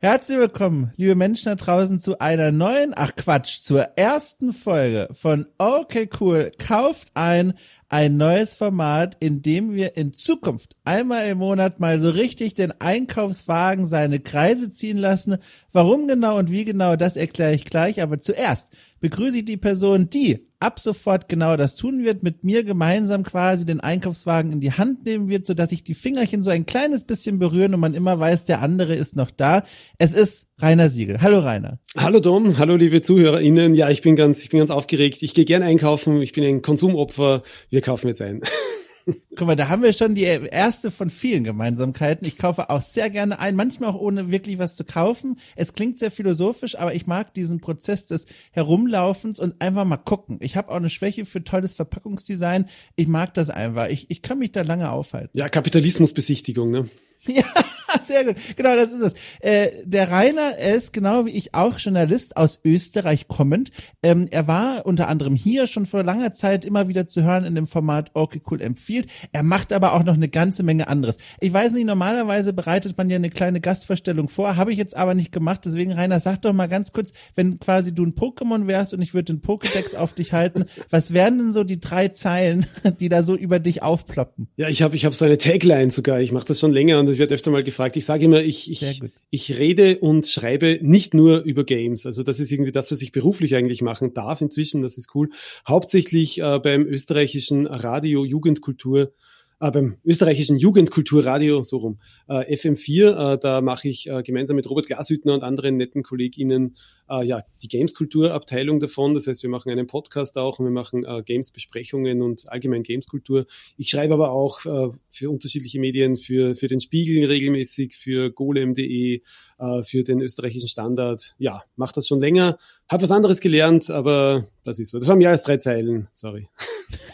Herzlich willkommen, liebe Menschen da draußen, zu einer neuen, ach Quatsch, zur ersten Folge von Okay Cool. Kauft ein, ein neues Format, in dem wir in Zukunft einmal im Monat mal so richtig den Einkaufswagen seine Kreise ziehen lassen. Warum genau und wie genau, das erkläre ich gleich. Aber zuerst begrüße ich die Person, die ab sofort genau das tun wird, mit mir gemeinsam quasi den Einkaufswagen in die Hand nehmen wird, so dass sich die Fingerchen so ein kleines bisschen berühren und man immer weiß, der andere ist noch da. Es ist Rainer Siegel. Hallo Rainer. Hallo Dom, hallo liebe ZuhörerInnen. Ja, ich bin ganz, ich bin ganz aufgeregt. Ich gehe gern einkaufen. Ich bin ein Konsumopfer. Wir kaufen jetzt ein. Guck mal, da haben wir schon die erste von vielen Gemeinsamkeiten. Ich kaufe auch sehr gerne ein, manchmal auch ohne wirklich was zu kaufen. Es klingt sehr philosophisch, aber ich mag diesen Prozess des Herumlaufens und einfach mal gucken. Ich habe auch eine Schwäche für tolles Verpackungsdesign. Ich mag das einfach. Ich, ich kann mich da lange aufhalten. Ja, Kapitalismusbesichtigung, ne? Ja, sehr gut. Genau, das ist es. Äh, der Rainer ist genau wie ich auch Journalist aus Österreich kommend. Ähm, er war unter anderem hier schon vor langer Zeit immer wieder zu hören in dem Format Okay Cool empfiehlt. Er macht aber auch noch eine ganze Menge anderes. Ich weiß nicht, normalerweise bereitet man ja eine kleine Gastvorstellung vor, habe ich jetzt aber nicht gemacht. Deswegen, Rainer, sag doch mal ganz kurz, wenn quasi du ein Pokémon wärst und ich würde den Pokédex auf dich halten, was wären denn so die drei Zeilen, die da so über dich aufploppen? Ja, ich habe ich hab so eine Tagline sogar. Ich mache das schon länger und es wird öfter mal gefragt. Ich sage immer, ich, ich, ich rede und schreibe nicht nur über Games. Also das ist irgendwie das, was ich beruflich eigentlich machen darf inzwischen. Das ist cool. Hauptsächlich äh, beim österreichischen Radio Jugendkultur äh, beim österreichischen Jugendkulturradio, so rum, äh, FM4, äh, da mache ich äh, gemeinsam mit Robert Glashüttner und anderen netten KollegInnen äh, ja, die Games-Kultur-Abteilung davon. Das heißt, wir machen einen Podcast auch und wir machen äh, Games-Besprechungen und allgemein Games-Kultur. Ich schreibe aber auch äh, für unterschiedliche Medien, für, für den Spiegel regelmäßig, für golem.de, äh, für den österreichischen Standard. Ja, mache das schon länger. Hab was anderes gelernt, aber das ist so. Das waren mehr als drei Zeilen, sorry.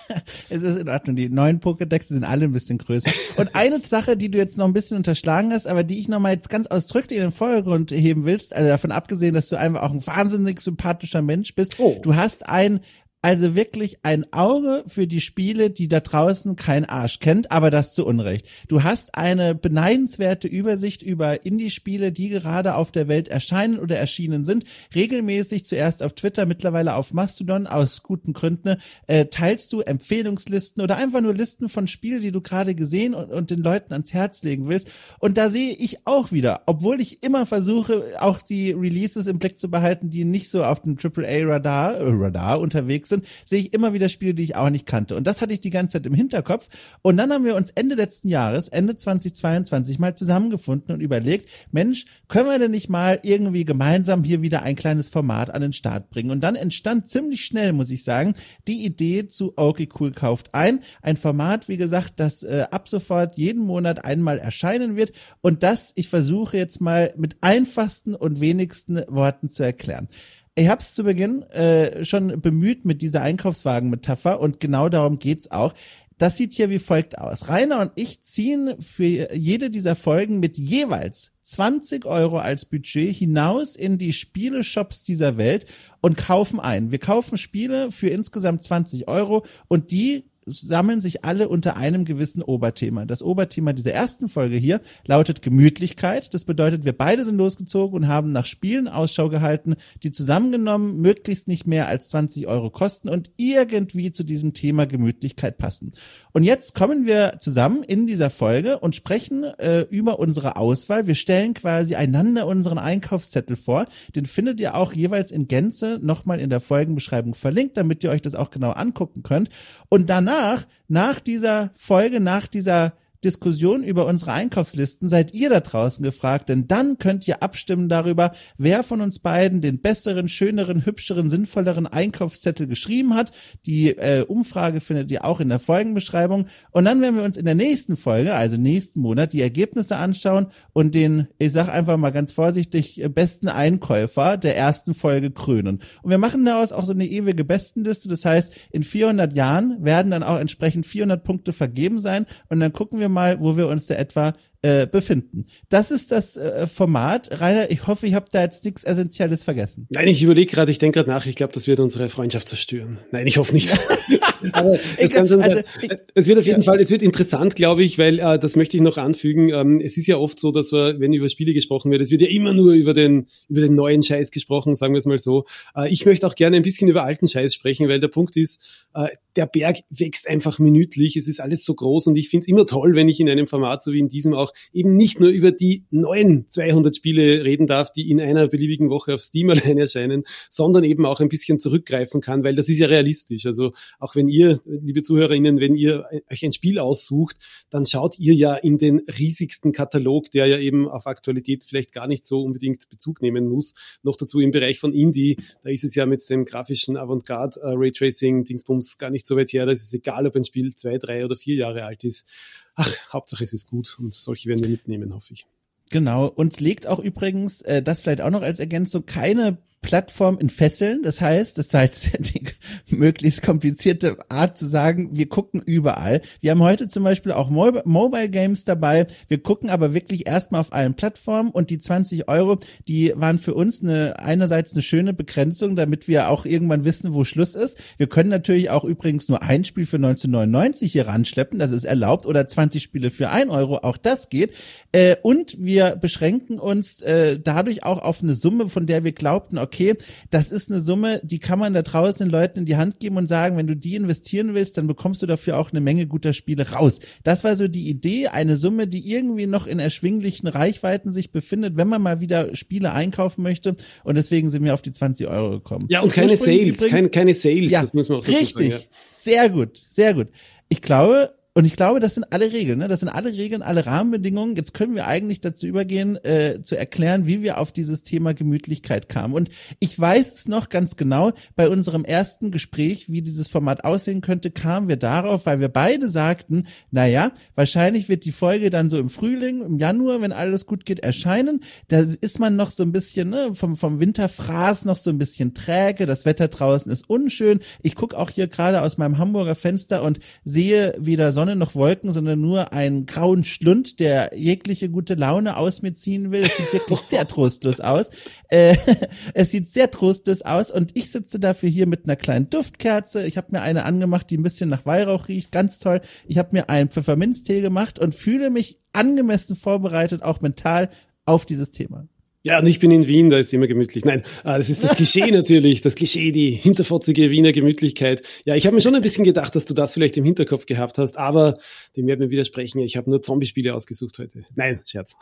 es ist in Ordnung. Die neuen Pokédexe sind alle ein bisschen größer. Und eine Sache, die du jetzt noch ein bisschen unterschlagen hast, aber die ich noch mal jetzt ganz ausdrücklich in den Vordergrund heben willst, also davon abgesehen, dass du einfach auch ein wahnsinnig sympathischer Mensch bist, oh. du hast ein also wirklich ein Auge für die Spiele, die da draußen kein Arsch kennt, aber das zu Unrecht. Du hast eine beneidenswerte Übersicht über Indie-Spiele, die gerade auf der Welt erscheinen oder erschienen sind. Regelmäßig zuerst auf Twitter, mittlerweile auf Mastodon, aus guten Gründen, äh, teilst du Empfehlungslisten oder einfach nur Listen von Spielen, die du gerade gesehen und, und den Leuten ans Herz legen willst. Und da sehe ich auch wieder, obwohl ich immer versuche, auch die Releases im Blick zu behalten, die nicht so auf dem AAA-Radar äh, Radar unterwegs sind, sind, sehe ich immer wieder Spiele, die ich auch nicht kannte. Und das hatte ich die ganze Zeit im Hinterkopf. Und dann haben wir uns Ende letzten Jahres, Ende 2022, mal zusammengefunden und überlegt, Mensch, können wir denn nicht mal irgendwie gemeinsam hier wieder ein kleines Format an den Start bringen? Und dann entstand ziemlich schnell, muss ich sagen, die Idee zu Okay Cool kauft ein. Ein Format, wie gesagt, das äh, ab sofort jeden Monat einmal erscheinen wird. Und das, ich versuche jetzt mal mit einfachsten und wenigsten Worten zu erklären. Ich habe es zu Beginn äh, schon bemüht mit dieser Einkaufswagen-Metapher und genau darum geht's auch. Das sieht hier wie folgt aus. Rainer und ich ziehen für jede dieser Folgen mit jeweils 20 Euro als Budget hinaus in die Spieleshops dieser Welt und kaufen ein. Wir kaufen Spiele für insgesamt 20 Euro und die sammeln sich alle unter einem gewissen Oberthema. Das Oberthema dieser ersten Folge hier lautet Gemütlichkeit. Das bedeutet, wir beide sind losgezogen und haben nach Spielen Ausschau gehalten, die zusammengenommen möglichst nicht mehr als 20 Euro kosten und irgendwie zu diesem Thema Gemütlichkeit passen. Und jetzt kommen wir zusammen in dieser Folge und sprechen äh, über unsere Auswahl. Wir stellen quasi einander unseren Einkaufszettel vor. Den findet ihr auch jeweils in Gänze nochmal in der Folgenbeschreibung verlinkt, damit ihr euch das auch genau angucken könnt. Und danach danach, nach dieser Folge, nach dieser Diskussion über unsere Einkaufslisten seid ihr da draußen gefragt, denn dann könnt ihr abstimmen darüber, wer von uns beiden den besseren, schöneren, hübscheren, sinnvolleren Einkaufszettel geschrieben hat. Die äh, Umfrage findet ihr auch in der Folgenbeschreibung. Und dann werden wir uns in der nächsten Folge, also nächsten Monat, die Ergebnisse anschauen und den, ich sag einfach mal ganz vorsichtig, besten Einkäufer der ersten Folge krönen. Und wir machen daraus auch so eine ewige Bestenliste. Das heißt, in 400 Jahren werden dann auch entsprechend 400 Punkte vergeben sein und dann gucken wir mal, wo wir uns da etwa äh, befinden. Das ist das äh, Format. Rainer, ich hoffe, ich habe da jetzt nichts Essentielles vergessen. Nein, ich überlege gerade, ich denke gerade nach, ich glaube, das wird unsere Freundschaft zerstören. Nein, ich hoffe nicht. Aber es kann schon also, sein. Es wird auf jeden ja. Fall, es wird interessant, glaube ich, weil äh, das möchte ich noch anfügen. Ähm, es ist ja oft so, dass wir, wenn über Spiele gesprochen wird, es wird ja immer nur über den, über den neuen Scheiß gesprochen, sagen wir es mal so. Äh, ich möchte auch gerne ein bisschen über alten Scheiß sprechen, weil der Punkt ist, äh, der Berg wächst einfach minütlich. Es ist alles so groß und ich finde es immer toll, wenn ich in einem Format so wie in diesem auch eben nicht nur über die neuen 200 Spiele reden darf, die in einer beliebigen Woche auf Steam allein erscheinen, sondern eben auch ein bisschen zurückgreifen kann, weil das ist ja realistisch. Also auch wenn ihr, liebe ZuhörerInnen, wenn ihr euch ein Spiel aussucht, dann schaut ihr ja in den riesigsten Katalog, der ja eben auf Aktualität vielleicht gar nicht so unbedingt Bezug nehmen muss. Noch dazu im Bereich von Indie, da ist es ja mit dem grafischen Avantgarde uh, Raytracing Dingsbums gar nicht so weit her. Da ist egal, ob ein Spiel zwei, drei oder vier Jahre alt ist. Ach, Hauptsache es ist gut und solche werden wir mitnehmen, hoffe ich. Genau. Uns legt auch übrigens, äh, das vielleicht auch noch als Ergänzung, keine Plattform in Fesseln. Das heißt, das heißt die möglichst komplizierte Art zu sagen, wir gucken überall. Wir haben heute zum Beispiel auch Mobile Games dabei. Wir gucken aber wirklich erstmal auf allen Plattformen und die 20 Euro, die waren für uns eine, einerseits eine schöne Begrenzung, damit wir auch irgendwann wissen, wo Schluss ist. Wir können natürlich auch übrigens nur ein Spiel für 1999 hier ranschleppen. Das ist erlaubt oder 20 Spiele für ein Euro. Auch das geht. Äh, und wir beschränken uns äh, dadurch auch auf eine Summe, von der wir glaubten, okay, okay, das ist eine Summe, die kann man da draußen den Leuten in die Hand geben und sagen, wenn du die investieren willst, dann bekommst du dafür auch eine Menge guter Spiele raus. Das war so die Idee, eine Summe, die irgendwie noch in erschwinglichen Reichweiten sich befindet, wenn man mal wieder Spiele einkaufen möchte. Und deswegen sind wir auf die 20 Euro gekommen. Ja, und keine Sales, übrigens, keine, keine Sales, ja, das muss man auch richtig, sagen. Ja. Sehr gut, sehr gut. Ich glaube, und ich glaube, das sind alle Regeln, ne? Das sind alle Regeln, alle Rahmenbedingungen. Jetzt können wir eigentlich dazu übergehen, äh, zu erklären, wie wir auf dieses Thema Gemütlichkeit kamen. Und ich weiß es noch ganz genau, bei unserem ersten Gespräch, wie dieses Format aussehen könnte, kamen wir darauf, weil wir beide sagten, na ja, wahrscheinlich wird die Folge dann so im Frühling, im Januar, wenn alles gut geht, erscheinen. Da ist man noch so ein bisschen, ne, vom, vom Winterfraß noch so ein bisschen träge. Das Wetter draußen ist unschön. Ich gucke auch hier gerade aus meinem Hamburger Fenster und sehe weder Sonne Sonne noch Wolken, sondern nur einen grauen Schlund, der jegliche gute Laune aus mir ziehen will. Es sieht wirklich sehr trostlos aus. Äh, es sieht sehr trostlos aus und ich sitze dafür hier mit einer kleinen Duftkerze. Ich habe mir eine angemacht, die ein bisschen nach Weihrauch riecht, ganz toll. Ich habe mir einen Pfefferminztee gemacht und fühle mich angemessen vorbereitet, auch mental auf dieses Thema. Ja, und ich bin in Wien, da ist immer gemütlich. Nein, äh, das ist das Klischee natürlich, das Klischee, die hinterfotzige Wiener Gemütlichkeit. Ja, ich habe mir schon ein bisschen gedacht, dass du das vielleicht im Hinterkopf gehabt hast, aber dem werden wir widersprechen. Ich habe nur Zombie-Spiele ausgesucht heute. Nein, Scherz.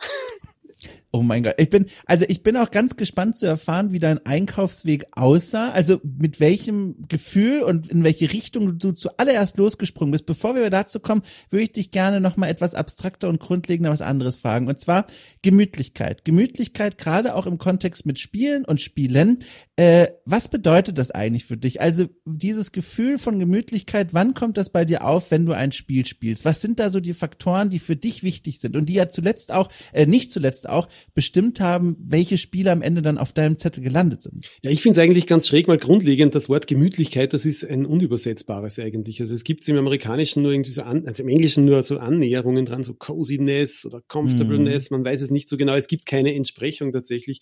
Oh mein Gott. Ich bin, also ich bin auch ganz gespannt zu erfahren, wie dein Einkaufsweg aussah. Also mit welchem Gefühl und in welche Richtung du zuallererst losgesprungen bist. Bevor wir dazu kommen, würde ich dich gerne nochmal etwas abstrakter und grundlegender was anderes fragen. Und zwar Gemütlichkeit. Gemütlichkeit gerade auch im Kontext mit Spielen und Spielen. Äh, was bedeutet das eigentlich für dich? Also dieses Gefühl von Gemütlichkeit, wann kommt das bei dir auf, wenn du ein Spiel spielst? Was sind da so die Faktoren, die für dich wichtig sind und die ja zuletzt auch, äh, nicht zuletzt auch, bestimmt haben, welche Spiele am Ende dann auf deinem Zettel gelandet sind? Ja, ich finde es eigentlich ganz schräg mal grundlegend, das Wort Gemütlichkeit, das ist ein unübersetzbares eigentlich. Also es gibt im Amerikanischen nur irgendwie so, an, also im Englischen nur so Annäherungen dran, so Coziness oder Comfortableness, mhm. man weiß es nicht so genau, es gibt keine Entsprechung tatsächlich.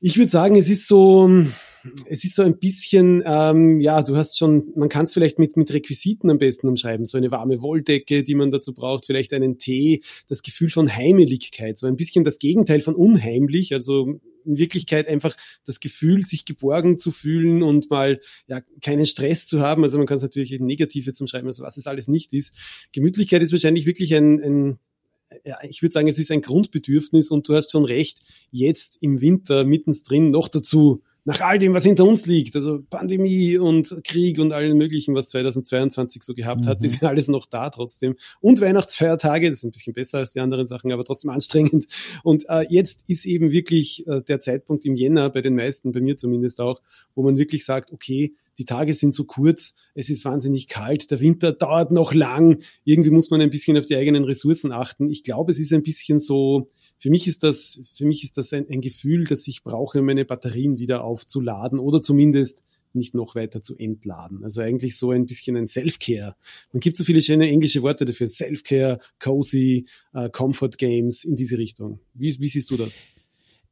Ich würde sagen, es ist so, es ist so ein bisschen, ähm, ja, du hast schon, man kann es vielleicht mit, mit Requisiten am besten umschreiben. So eine warme Wolldecke, die man dazu braucht, vielleicht einen Tee, das Gefühl von Heimeligkeit, so ein bisschen das Gegenteil von unheimlich, also in Wirklichkeit einfach das Gefühl, sich geborgen zu fühlen und mal ja keinen Stress zu haben. Also man kann es natürlich Negative zum Schreiben, also was es alles nicht ist. Gemütlichkeit ist wahrscheinlich wirklich ein, ein ja, ich würde sagen, es ist ein Grundbedürfnis und du hast schon recht, jetzt im Winter mittendrin noch dazu, nach all dem, was hinter uns liegt, also Pandemie und Krieg und allen möglichen, was 2022 so gehabt mhm. hat, ist ja alles noch da trotzdem. Und Weihnachtsfeiertage, das ist ein bisschen besser als die anderen Sachen, aber trotzdem anstrengend. Und äh, jetzt ist eben wirklich äh, der Zeitpunkt im Jänner, bei den meisten, bei mir zumindest auch, wo man wirklich sagt, okay, die Tage sind so kurz, es ist wahnsinnig kalt, der Winter dauert noch lang, irgendwie muss man ein bisschen auf die eigenen Ressourcen achten. Ich glaube, es ist ein bisschen so, für mich ist das, für mich ist das ein, ein Gefühl, dass ich brauche, um meine Batterien wieder aufzuladen oder zumindest nicht noch weiter zu entladen. Also eigentlich so ein bisschen ein Self-Care. Man gibt so viele schöne englische Worte dafür. Self-Care, Cozy, uh, Comfort Games in diese Richtung. Wie, wie siehst du das?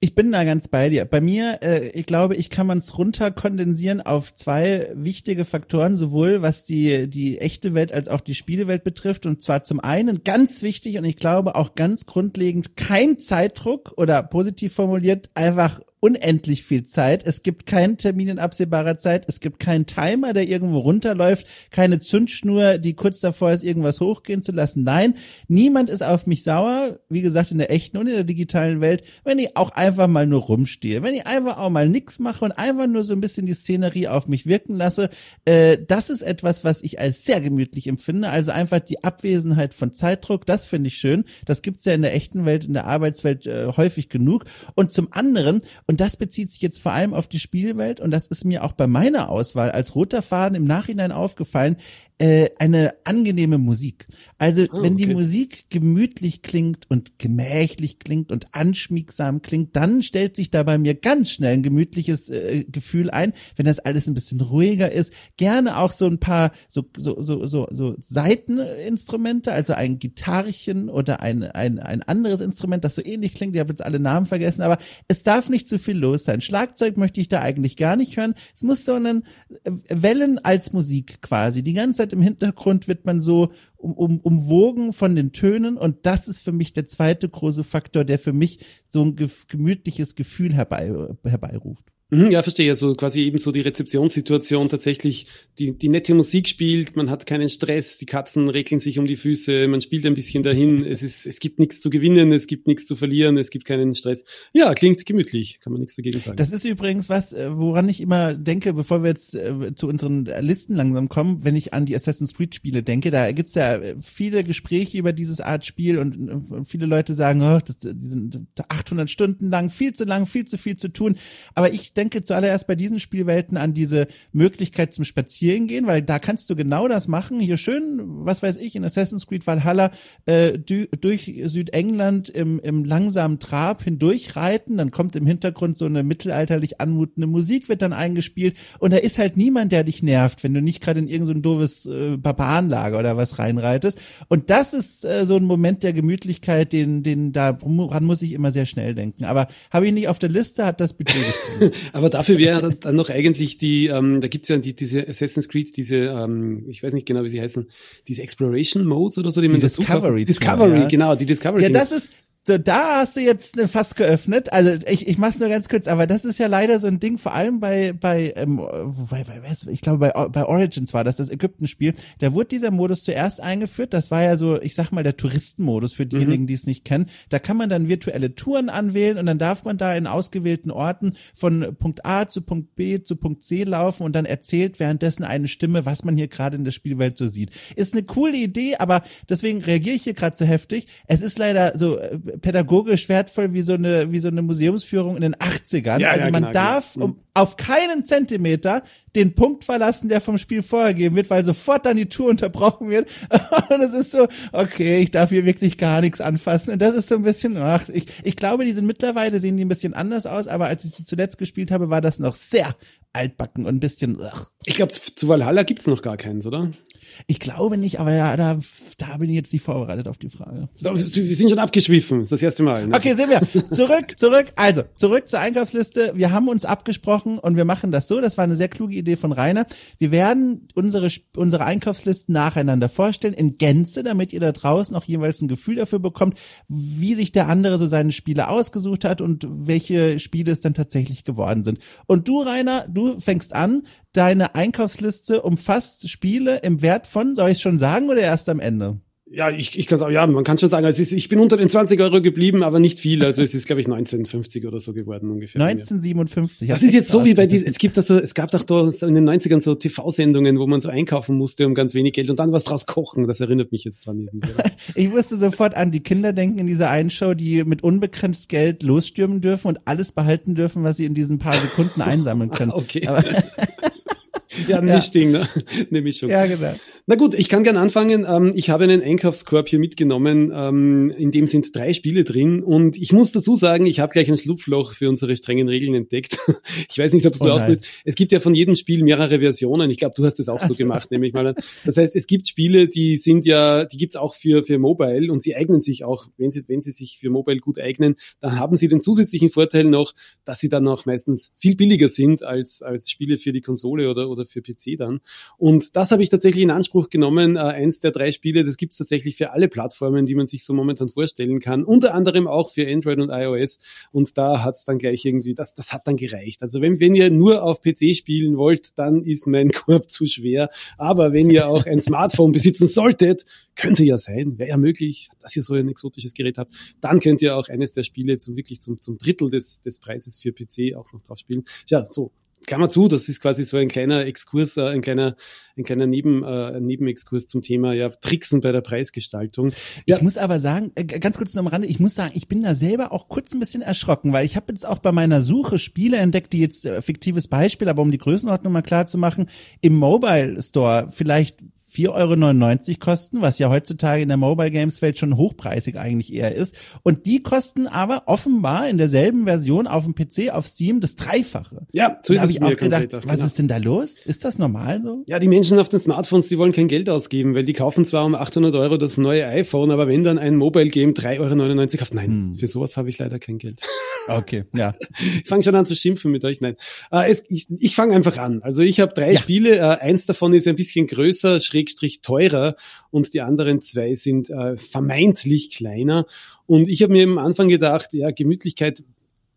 Ich bin da ganz bei dir. Bei mir, äh, ich glaube, ich kann man es runterkondensieren auf zwei wichtige Faktoren, sowohl was die, die echte Welt als auch die Spielewelt betrifft. Und zwar zum einen ganz wichtig und ich glaube auch ganz grundlegend kein Zeitdruck oder positiv formuliert einfach unendlich viel Zeit. Es gibt keinen Termin in absehbarer Zeit. Es gibt keinen Timer, der irgendwo runterläuft. Keine Zündschnur, die kurz davor ist, irgendwas hochgehen zu lassen. Nein, niemand ist auf mich sauer. Wie gesagt, in der echten und in der digitalen Welt, wenn ich auch einfach mal nur rumstehe. Wenn ich einfach auch mal nichts mache und einfach nur so ein bisschen die Szenerie auf mich wirken lasse. Äh, das ist etwas, was ich als sehr gemütlich empfinde. Also einfach die Abwesenheit von Zeitdruck. Das finde ich schön. Das gibt's ja in der echten Welt, in der Arbeitswelt äh, häufig genug. Und zum anderen, und das bezieht sich jetzt vor allem auf die Spielwelt. Und das ist mir auch bei meiner Auswahl als roter Faden im Nachhinein aufgefallen äh, eine angenehme Musik. Also oh, wenn die Musik gemütlich klingt und gemächlich klingt und anschmiegsam klingt, dann stellt sich da bei mir ganz schnell ein gemütliches äh, Gefühl ein. Wenn das alles ein bisschen ruhiger ist, gerne auch so ein paar so so so so, so Seiteninstrumente, also ein Gitarrchen oder ein ein ein anderes Instrument, das so ähnlich klingt. Ich habe jetzt alle Namen vergessen, aber es darf nicht zu viel los sein. Schlagzeug möchte ich da eigentlich gar nicht hören. Es muss so einen äh, Wellen als Musik quasi die ganze Zeit Zeit im Hintergrund wird man so um, um, umwogen von den Tönen und das ist für mich der zweite große Faktor, der für mich so ein gemütliches Gefühl herbei, herbeiruft. Mhm, ja, verstehe. Also quasi eben so die Rezeptionssituation tatsächlich, die, die nette Musik spielt, man hat keinen Stress, die Katzen regeln sich um die Füße, man spielt ein bisschen dahin, es ist, es gibt nichts zu gewinnen, es gibt nichts zu verlieren, es gibt keinen Stress. Ja, klingt gemütlich, kann man nichts dagegen sagen. Das ist übrigens was, äh, woran ich immer denke, bevor wir jetzt äh, zu unseren Listen langsam kommen, wenn ich an die Assassin's Creed Spiele denke, da gibt's ja äh, viele Gespräche über dieses Art Spiel und viele Leute sagen, oh, das, die sind 800 Stunden lang, viel zu lang, viel zu viel zu tun. Aber ich denke zuallererst bei diesen Spielwelten an diese Möglichkeit zum Spazierengehen, weil da kannst du genau das machen. Hier schön, was weiß ich, in Assassin's Creed Valhalla äh, durch Südengland im, im langsamen Trab hindurchreiten. Dann kommt im Hintergrund so eine mittelalterlich anmutende Musik, wird dann eingespielt und da ist halt niemand, der dich nervt, wenn du nicht gerade in irgendein so doofes äh, Barbarenlager oder was reinreitest. Und das ist äh, so ein Moment der Gemütlichkeit, den, den daran muss ich immer sehr schnell denken. Aber habe ich nicht auf der Liste, hat das Budget Aber dafür wäre dann noch eigentlich die, ähm, da gibt's ja die, diese Assassin's Creed, diese, ähm, ich weiß nicht genau, wie sie heißen, diese Exploration Modes oder so, die, die man Discovery. Discovery, ja. genau, die Discovery. Ja, das ist, so, da hast du jetzt eine Fass geöffnet. Also ich, ich mach's nur ganz kurz, aber das ist ja leider so ein Ding, vor allem bei, bei, ähm, bei, bei ich glaube bei, bei Origins war das, das Ägypten-Spiel. Da wurde dieser Modus zuerst eingeführt. Das war ja so, ich sag mal, der Touristenmodus für diejenigen, mhm. die es nicht kennen. Da kann man dann virtuelle Touren anwählen und dann darf man da in ausgewählten Orten von Punkt A zu Punkt B zu Punkt C laufen und dann erzählt währenddessen eine Stimme, was man hier gerade in der Spielwelt so sieht. Ist eine coole Idee, aber deswegen reagiere ich hier gerade so heftig. Es ist leider so äh, pädagogisch wertvoll wie so eine, wie so eine Museumsführung in den 80ern. Ja, also ja, man genau, darf genau. um, auf keinen Zentimeter den Punkt verlassen, der vom Spiel vorgegeben wird, weil sofort dann die Tour unterbrochen wird. Und es ist so, okay, ich darf hier wirklich gar nichts anfassen. Und das ist so ein bisschen, ach, ich, ich glaube, die sind mittlerweile sehen die ein bisschen anders aus, aber als ich sie zuletzt gespielt habe, war das noch sehr altbacken und ein bisschen, ach. Ich glaube, zu Valhalla gibt's noch gar keins, oder? Ich glaube nicht, aber ja, da, da bin ich jetzt nicht vorbereitet auf die Frage. So, wir sind schon abgeschwiffen, das ist das erste Mal. Ne? Okay, sehen wir. Zurück, zurück. Also, zurück zur Einkaufsliste. Wir haben uns abgesprochen und wir machen das so. Das war eine sehr kluge Idee von Rainer. Wir werden unsere, unsere Einkaufslisten nacheinander vorstellen, in Gänze, damit ihr da draußen auch jeweils ein Gefühl dafür bekommt, wie sich der andere so seine Spiele ausgesucht hat und welche Spiele es dann tatsächlich geworden sind. Und du, Rainer, du fängst an deine Einkaufsliste umfasst Spiele im Wert von, soll ich schon sagen oder erst am Ende? Ja, ich, ich kann sagen, ja, man kann schon sagen, es ist, ich bin unter den 20 Euro geblieben, aber nicht viel. Also es ist, glaube ich, 1950 oder so geworden ungefähr. 1957. Das ist jetzt so wie bei diesen, es gibt das so, es gab doch da in den 90ern so TV-Sendungen, wo man so einkaufen musste um ganz wenig Geld und dann was draus kochen. Das erinnert mich jetzt dran. ich musste sofort an die Kinder denken in dieser Show, die mit unbegrenzt Geld losstürmen dürfen und alles behalten dürfen, was sie in diesen paar Sekunden einsammeln können. okay. Ja, ein Mischding, ne? Eine Mischung. Ja, genau. Na gut, ich kann gern anfangen. Ähm, ich habe einen Einkaufskorb hier mitgenommen, ähm, in dem sind drei Spiele drin und ich muss dazu sagen, ich habe gleich ein Schlupfloch für unsere strengen Regeln entdeckt. ich weiß nicht, ob oh auch so ist. Es gibt ja von jedem Spiel mehrere Versionen. Ich glaube, du hast es auch so gemacht, nehme ich mal an. Das heißt, es gibt Spiele, die sind ja, die gibt's auch für, für Mobile und sie eignen sich auch, wenn sie, wenn sie sich für Mobile gut eignen, dann haben sie den zusätzlichen Vorteil noch, dass sie dann auch meistens viel billiger sind als, als Spiele für die Konsole oder, oder für PC dann. Und das habe ich tatsächlich in Anspruch Anspruch genommen. Äh, eins der drei Spiele, das gibt es tatsächlich für alle Plattformen, die man sich so momentan vorstellen kann. Unter anderem auch für Android und iOS. Und da hat es dann gleich irgendwie, das, das hat dann gereicht. Also wenn, wenn ihr nur auf PC spielen wollt, dann ist mein Korb zu schwer. Aber wenn ihr auch ein Smartphone besitzen solltet, könnte ja sein, wäre ja möglich, dass ihr so ein exotisches Gerät habt, dann könnt ihr auch eines der Spiele zum wirklich zum, zum Drittel des, des Preises für PC auch noch drauf spielen. Ja, so Klammer zu, das ist quasi so ein kleiner Exkurs, äh, ein kleiner, ein kleiner Neben, äh, Nebenexkurs zum Thema ja Tricksen bei der Preisgestaltung. Ja. Ich muss aber sagen, äh, ganz kurz noch am Rande, ich muss sagen, ich bin da selber auch kurz ein bisschen erschrocken, weil ich habe jetzt auch bei meiner Suche Spiele entdeckt, die jetzt äh, fiktives Beispiel, aber um die Größenordnung mal klar zu machen, im Mobile Store vielleicht 4,99 Euro kosten, was ja heutzutage in der Mobile Games Welt schon hochpreisig eigentlich eher ist. Und die kosten aber offenbar in derselben Version auf dem PC, auf Steam das Dreifache. Ja, so ist es ich auch gedacht, was genau. ist denn da los? Ist das normal so? Ja, die Menschen auf den Smartphones, die wollen kein Geld ausgeben, weil die kaufen zwar um 800 Euro das neue iPhone, aber wenn dann ein Mobile Game 3,99 Euro kostet, nein, hm. für sowas habe ich leider kein Geld. Okay, ja. Ich fange schon an zu schimpfen mit euch. Nein, äh, es, ich, ich fange einfach an. Also ich habe drei ja. Spiele. Äh, eins davon ist ein bisschen größer, schrägstrich teurer und die anderen zwei sind äh, vermeintlich kleiner. Und ich habe mir am Anfang gedacht, ja, Gemütlichkeit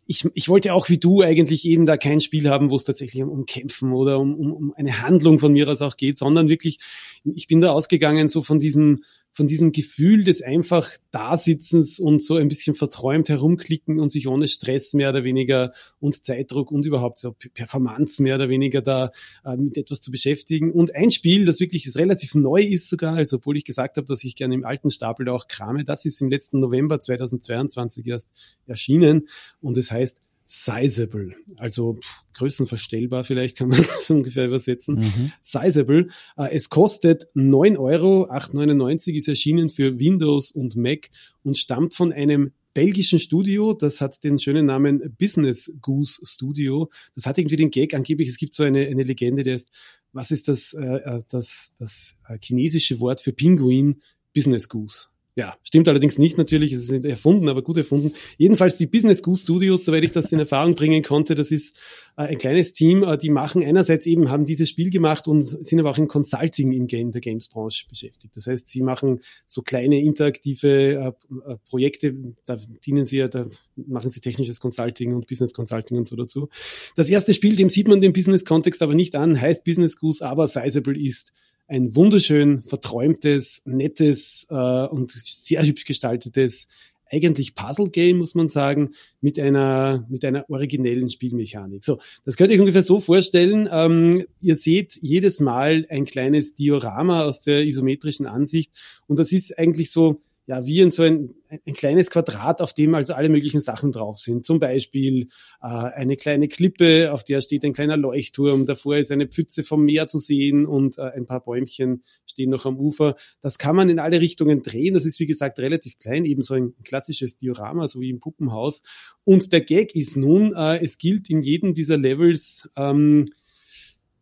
ich, ich wollte auch wie du eigentlich eben da kein Spiel haben, wo es tatsächlich um, um Kämpfen oder um, um, um eine Handlung von mir aus auch geht, sondern wirklich, ich bin da ausgegangen so von diesem von diesem Gefühl des einfach Dasitzens und so ein bisschen verträumt herumklicken und sich ohne Stress mehr oder weniger und Zeitdruck und überhaupt so Performance mehr oder weniger da äh, mit etwas zu beschäftigen. Und ein Spiel, das wirklich relativ neu ist sogar, also obwohl ich gesagt habe, dass ich gerne im alten Stapel auch krame, das ist im letzten November 2022 erst erschienen und es heißt sizable, also pff, größenverstellbar, vielleicht kann man das ungefähr übersetzen. Mhm. Sizable. Äh, es kostet 9 Euro, 8,99 ist erschienen für Windows und Mac und stammt von einem belgischen Studio, das hat den schönen Namen Business Goose Studio. Das hat irgendwie den Gag angeblich, es gibt so eine, eine Legende, der ist, was ist das, äh, äh das, das äh, chinesische Wort für Pinguin? Business Goose. Ja, stimmt allerdings nicht natürlich, es ist erfunden, aber gut erfunden. Jedenfalls die Business Goose Studios, soweit ich das in Erfahrung bringen konnte, das ist äh, ein kleines Team, äh, die machen einerseits eben, haben dieses Spiel gemacht und sind aber auch im Consulting Game, der Games-Branche beschäftigt. Das heißt, sie machen so kleine interaktive äh, Projekte, da dienen sie ja, da machen sie technisches Consulting und Business Consulting und so dazu. Das erste Spiel, dem sieht man den Business-Kontext aber nicht an, heißt Business Goose, aber Sizable ist ein wunderschön verträumtes, nettes äh, und sehr hübsch gestaltetes eigentlich Puzzle-Game, muss man sagen, mit einer, mit einer originellen Spielmechanik. So, das könnt ihr euch ungefähr so vorstellen. Ähm, ihr seht jedes Mal ein kleines Diorama aus der isometrischen Ansicht und das ist eigentlich so, ja, wie in so ein, ein kleines Quadrat, auf dem also alle möglichen Sachen drauf sind. Zum Beispiel äh, eine kleine Klippe, auf der steht ein kleiner Leuchtturm, davor ist eine Pfütze vom Meer zu sehen und äh, ein paar Bäumchen stehen noch am Ufer. Das kann man in alle Richtungen drehen. Das ist, wie gesagt, relativ klein, eben so ein klassisches Diorama, so wie im Puppenhaus. Und der Gag ist nun, äh, es gilt in jedem dieser Levels ähm, äh,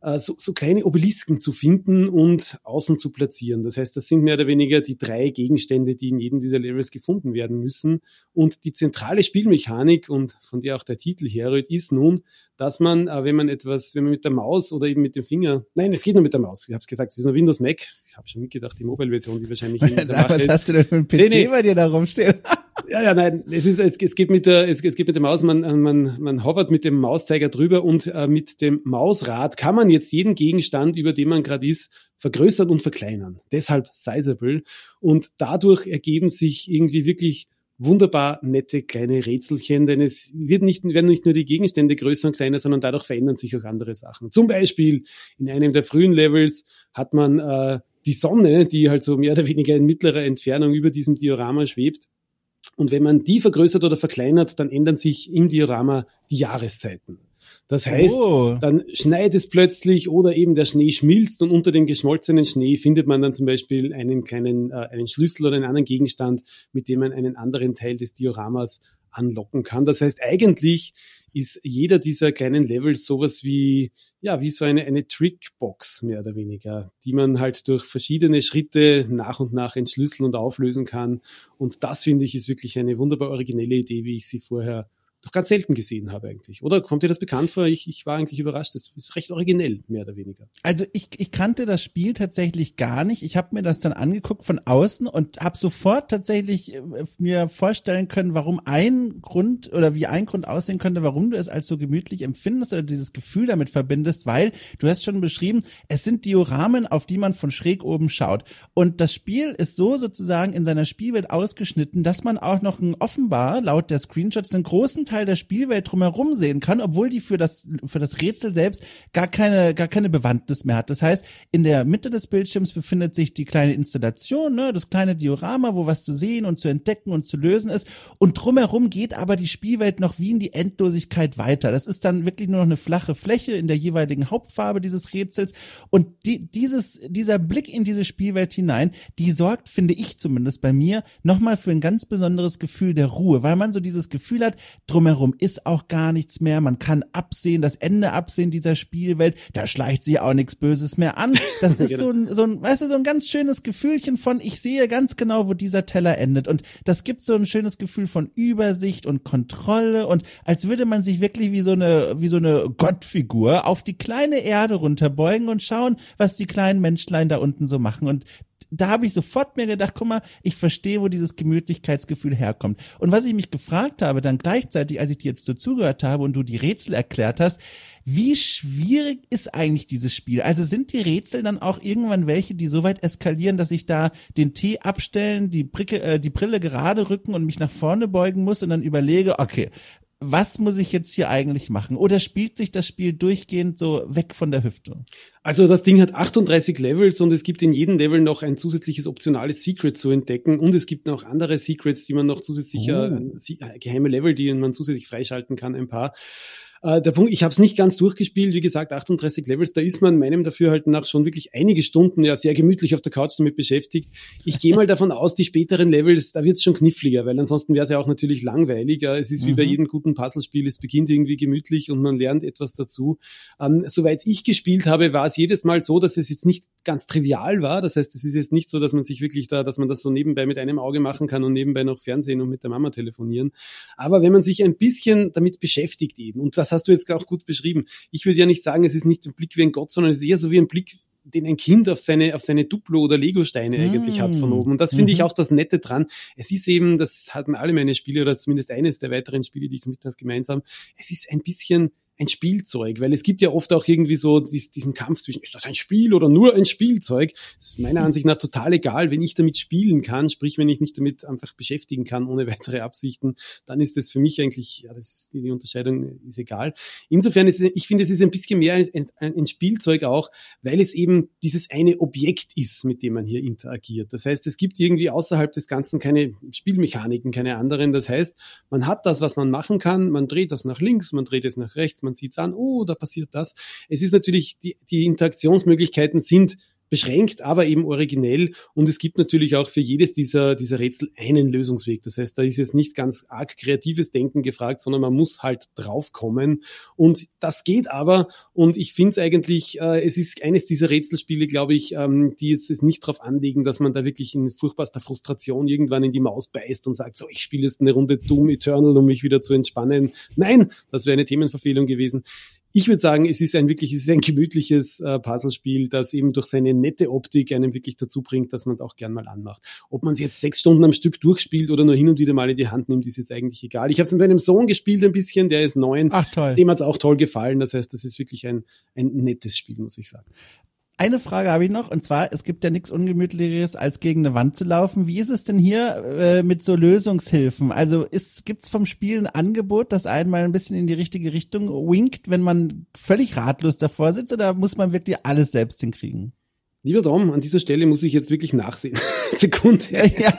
so, so kleine Obelisken zu finden und außen zu platzieren. Das heißt, das sind mehr oder weniger die drei Gegenstände, die in jedem dieser Levels gefunden werden müssen. Und die zentrale Spielmechanik und von der auch der Titel herrührt, ist nun, dass man, äh, wenn man etwas, wenn man mit der Maus oder eben mit dem Finger, nein, es geht nur mit der Maus. Ich habe es gesagt, es ist nur Windows Mac. Ich habe schon mitgedacht, die Mobile-Version, die wahrscheinlich Mache Was hast du denn für ein PC nee, nee. bei dir da rumstehen? Ja, ja, nein, es ist, es, es geht mit der, es, es geht mit der Maus, man, man, man hovert mit dem Mauszeiger drüber und äh, mit dem Mausrad kann man jetzt jeden Gegenstand, über dem man gerade ist, vergrößern und verkleinern. Deshalb sizable. Und dadurch ergeben sich irgendwie wirklich wunderbar nette kleine Rätselchen, denn es wird nicht, werden nicht nur die Gegenstände größer und kleiner, sondern dadurch verändern sich auch andere Sachen. Zum Beispiel in einem der frühen Levels hat man äh, die Sonne, die halt so mehr oder weniger in mittlerer Entfernung über diesem Diorama schwebt, und wenn man die vergrößert oder verkleinert, dann ändern sich im Diorama die Jahreszeiten. Das heißt, oh. dann schneit es plötzlich oder eben der Schnee schmilzt und unter dem geschmolzenen Schnee findet man dann zum Beispiel einen kleinen, äh, einen Schlüssel oder einen anderen Gegenstand, mit dem man einen anderen Teil des Dioramas anlocken kann. Das heißt, eigentlich ist jeder dieser kleinen Levels sowas wie, ja, wie so eine, eine Trickbox, mehr oder weniger, die man halt durch verschiedene Schritte nach und nach entschlüsseln und auflösen kann. Und das finde ich ist wirklich eine wunderbar originelle Idee, wie ich sie vorher doch ganz selten gesehen habe eigentlich. Oder kommt dir das bekannt vor? Ich, ich war eigentlich überrascht. Das ist recht originell, mehr oder weniger. Also ich, ich kannte das Spiel tatsächlich gar nicht. Ich habe mir das dann angeguckt von außen und habe sofort tatsächlich äh, mir vorstellen können, warum ein Grund oder wie ein Grund aussehen könnte, warum du es als so gemütlich empfindest oder dieses Gefühl damit verbindest, weil du hast schon beschrieben, es sind Dioramen, auf die man von schräg oben schaut. Und das Spiel ist so sozusagen in seiner Spielwelt ausgeschnitten, dass man auch noch ein offenbar laut der Screenshots einen großen Teil der Spielwelt drumherum sehen kann, obwohl die für das, für das Rätsel selbst gar keine, gar keine Bewandtnis mehr hat. Das heißt, in der Mitte des Bildschirms befindet sich die kleine Installation, ne, das kleine Diorama, wo was zu sehen und zu entdecken und zu lösen ist. Und drumherum geht aber die Spielwelt noch wie in die Endlosigkeit weiter. Das ist dann wirklich nur noch eine flache Fläche in der jeweiligen Hauptfarbe dieses Rätsels. Und die, dieses, dieser Blick in diese Spielwelt hinein, die sorgt, finde ich zumindest bei mir, nochmal für ein ganz besonderes Gefühl der Ruhe, weil man so dieses Gefühl hat, drumherum ist auch gar nichts mehr. Man kann absehen, das Ende absehen dieser Spielwelt. Da schleicht sich auch nichts Böses mehr an. Das ist so ein, so ein, weißt du, so ein ganz schönes Gefühlchen von, ich sehe ganz genau, wo dieser Teller endet. Und das gibt so ein schönes Gefühl von Übersicht und Kontrolle und als würde man sich wirklich wie so eine, wie so eine Gottfigur auf die kleine Erde runterbeugen und schauen, was die kleinen Menschlein da unten so machen. Und da habe ich sofort mir gedacht, guck mal, ich verstehe, wo dieses Gemütlichkeitsgefühl herkommt. Und was ich mich gefragt habe, dann gleichzeitig, als ich dir jetzt so zugehört habe und du die Rätsel erklärt hast, wie schwierig ist eigentlich dieses Spiel? Also sind die Rätsel dann auch irgendwann welche, die so weit eskalieren, dass ich da den Tee abstellen, die, Bricke, äh, die Brille gerade rücken und mich nach vorne beugen muss und dann überlege, okay, was muss ich jetzt hier eigentlich machen? Oder spielt sich das Spiel durchgehend so weg von der Hüfte? Also das Ding hat 38 Levels und es gibt in jedem Level noch ein zusätzliches optionales Secret zu entdecken und es gibt noch andere Secrets, die man noch zusätzlich, oh. äh, geheime Level, die man zusätzlich freischalten kann, ein paar. Äh, der Punkt, ich habe es nicht ganz durchgespielt, wie gesagt, 38 Levels, da ist man meinem Dafürhalten nach schon wirklich einige Stunden ja sehr gemütlich auf der Couch damit beschäftigt. Ich gehe mal davon aus, die späteren Levels, da wird es schon kniffliger, weil ansonsten wäre es ja auch natürlich langweilig. Es ist wie mhm. bei jedem guten Puzzlespiel, es beginnt irgendwie gemütlich und man lernt etwas dazu. Ähm, soweit ich gespielt habe, war es jedes Mal so, dass es jetzt nicht ganz trivial war. Das heißt, es ist jetzt nicht so, dass man sich wirklich da, dass man das so nebenbei mit einem Auge machen kann und nebenbei noch Fernsehen und mit der Mama telefonieren. Aber wenn man sich ein bisschen damit beschäftigt eben und das das hast du jetzt auch gut beschrieben. Ich würde ja nicht sagen, es ist nicht ein Blick wie ein Gott, sondern es ist eher so wie ein Blick den ein Kind auf seine, auf seine Duplo- oder Lego-Steine mm. eigentlich hat von oben. Und das finde mhm. ich auch das Nette dran. Es ist eben, das hatten alle meine Spiele oder zumindest eines der weiteren Spiele, die ich mit habe, gemeinsam. Es ist ein bisschen ein Spielzeug, weil es gibt ja oft auch irgendwie so diesen Kampf zwischen, ist das ein Spiel oder nur ein Spielzeug? Das ist meiner Ansicht nach total egal, wenn ich damit spielen kann, sprich, wenn ich mich damit einfach beschäftigen kann, ohne weitere Absichten, dann ist das für mich eigentlich, ja, das ist, die, Unterscheidung ist egal. Insofern ist, ich finde, es ist ein bisschen mehr ein, ein, ein Spielzeug auch, weil es eben dieses eine Objekt ist, mit dem man hier interagiert. Das heißt, es gibt irgendwie außerhalb des Ganzen keine Spielmechaniken, keine anderen. Das heißt, man hat das, was man machen kann, man dreht das nach links, man dreht es nach rechts, man sieht es an, oh, da passiert das. Es ist natürlich, die, die Interaktionsmöglichkeiten sind beschränkt, aber eben originell. Und es gibt natürlich auch für jedes dieser, dieser Rätsel einen Lösungsweg. Das heißt, da ist jetzt nicht ganz arg kreatives Denken gefragt, sondern man muss halt draufkommen. Und das geht aber. Und ich finde es eigentlich, äh, es ist eines dieser Rätselspiele, glaube ich, ähm, die jetzt es nicht darauf anlegen, dass man da wirklich in furchtbarster Frustration irgendwann in die Maus beißt und sagt, so, ich spiele jetzt eine Runde Doom Eternal, um mich wieder zu entspannen. Nein, das wäre eine Themenverfehlung gewesen. Ich würde sagen, es ist ein wirklich, es ist ein gemütliches äh, Puzzlespiel, das eben durch seine nette Optik einen wirklich dazu bringt, dass man es auch gern mal anmacht. Ob man es jetzt sechs Stunden am Stück durchspielt oder nur hin und wieder mal in die Hand nimmt, ist jetzt eigentlich egal. Ich habe es mit meinem Sohn gespielt ein bisschen, der ist neun. Ach toll. Dem hat es auch toll gefallen. Das heißt, das ist wirklich ein, ein nettes Spiel, muss ich sagen. Eine Frage habe ich noch, und zwar, es gibt ja nichts Ungemütlicheres, als gegen eine Wand zu laufen. Wie ist es denn hier äh, mit so Lösungshilfen? Also gibt es vom Spiel ein Angebot, das einmal ein bisschen in die richtige Richtung winkt, wenn man völlig ratlos davor sitzt, oder muss man wirklich alles selbst hinkriegen? Lieber Dom, an dieser Stelle muss ich jetzt wirklich nachsehen. Sekunde. Ja.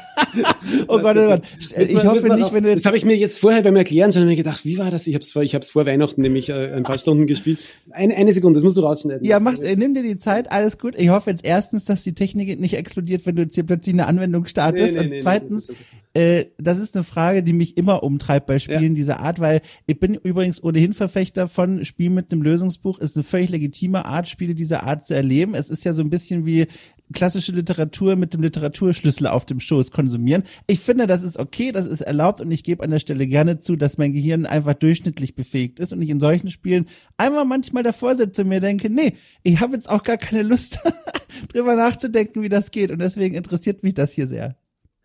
Oh Gott, oh Gott. Ich hoffe nicht, wenn du jetzt. Das habe ich mir jetzt vorher beim Erklären schon gedacht, wie war das? Ich habe es vor, ich hab's vor Weihnachten nämlich äh, ein paar Stunden gespielt. Eine, eine Sekunde, das musst du rausschneiden. Ja, mach, äh, nimm dir die Zeit, alles gut. Ich hoffe jetzt erstens, dass die Technik nicht explodiert, wenn du jetzt hier plötzlich eine Anwendung startest. Nee, nee, und zweitens, nee, das, äh, das ist eine Frage, die mich immer umtreibt bei Spielen ja. dieser Art, weil ich bin übrigens ohnehin Verfechter von Spielen mit einem Lösungsbuch. Ist eine völlig legitime Art, Spiele dieser Art zu erleben. Es ist ja so ein bisschen wie klassische Literatur mit dem Literaturschlüssel auf dem Schoß konsumieren. Ich finde, das ist okay, das ist erlaubt und ich gebe an der Stelle gerne zu, dass mein Gehirn einfach durchschnittlich befähigt ist und ich in solchen Spielen einmal manchmal davor sitze und mir denke, nee, ich habe jetzt auch gar keine Lust drüber nachzudenken, wie das geht und deswegen interessiert mich das hier sehr.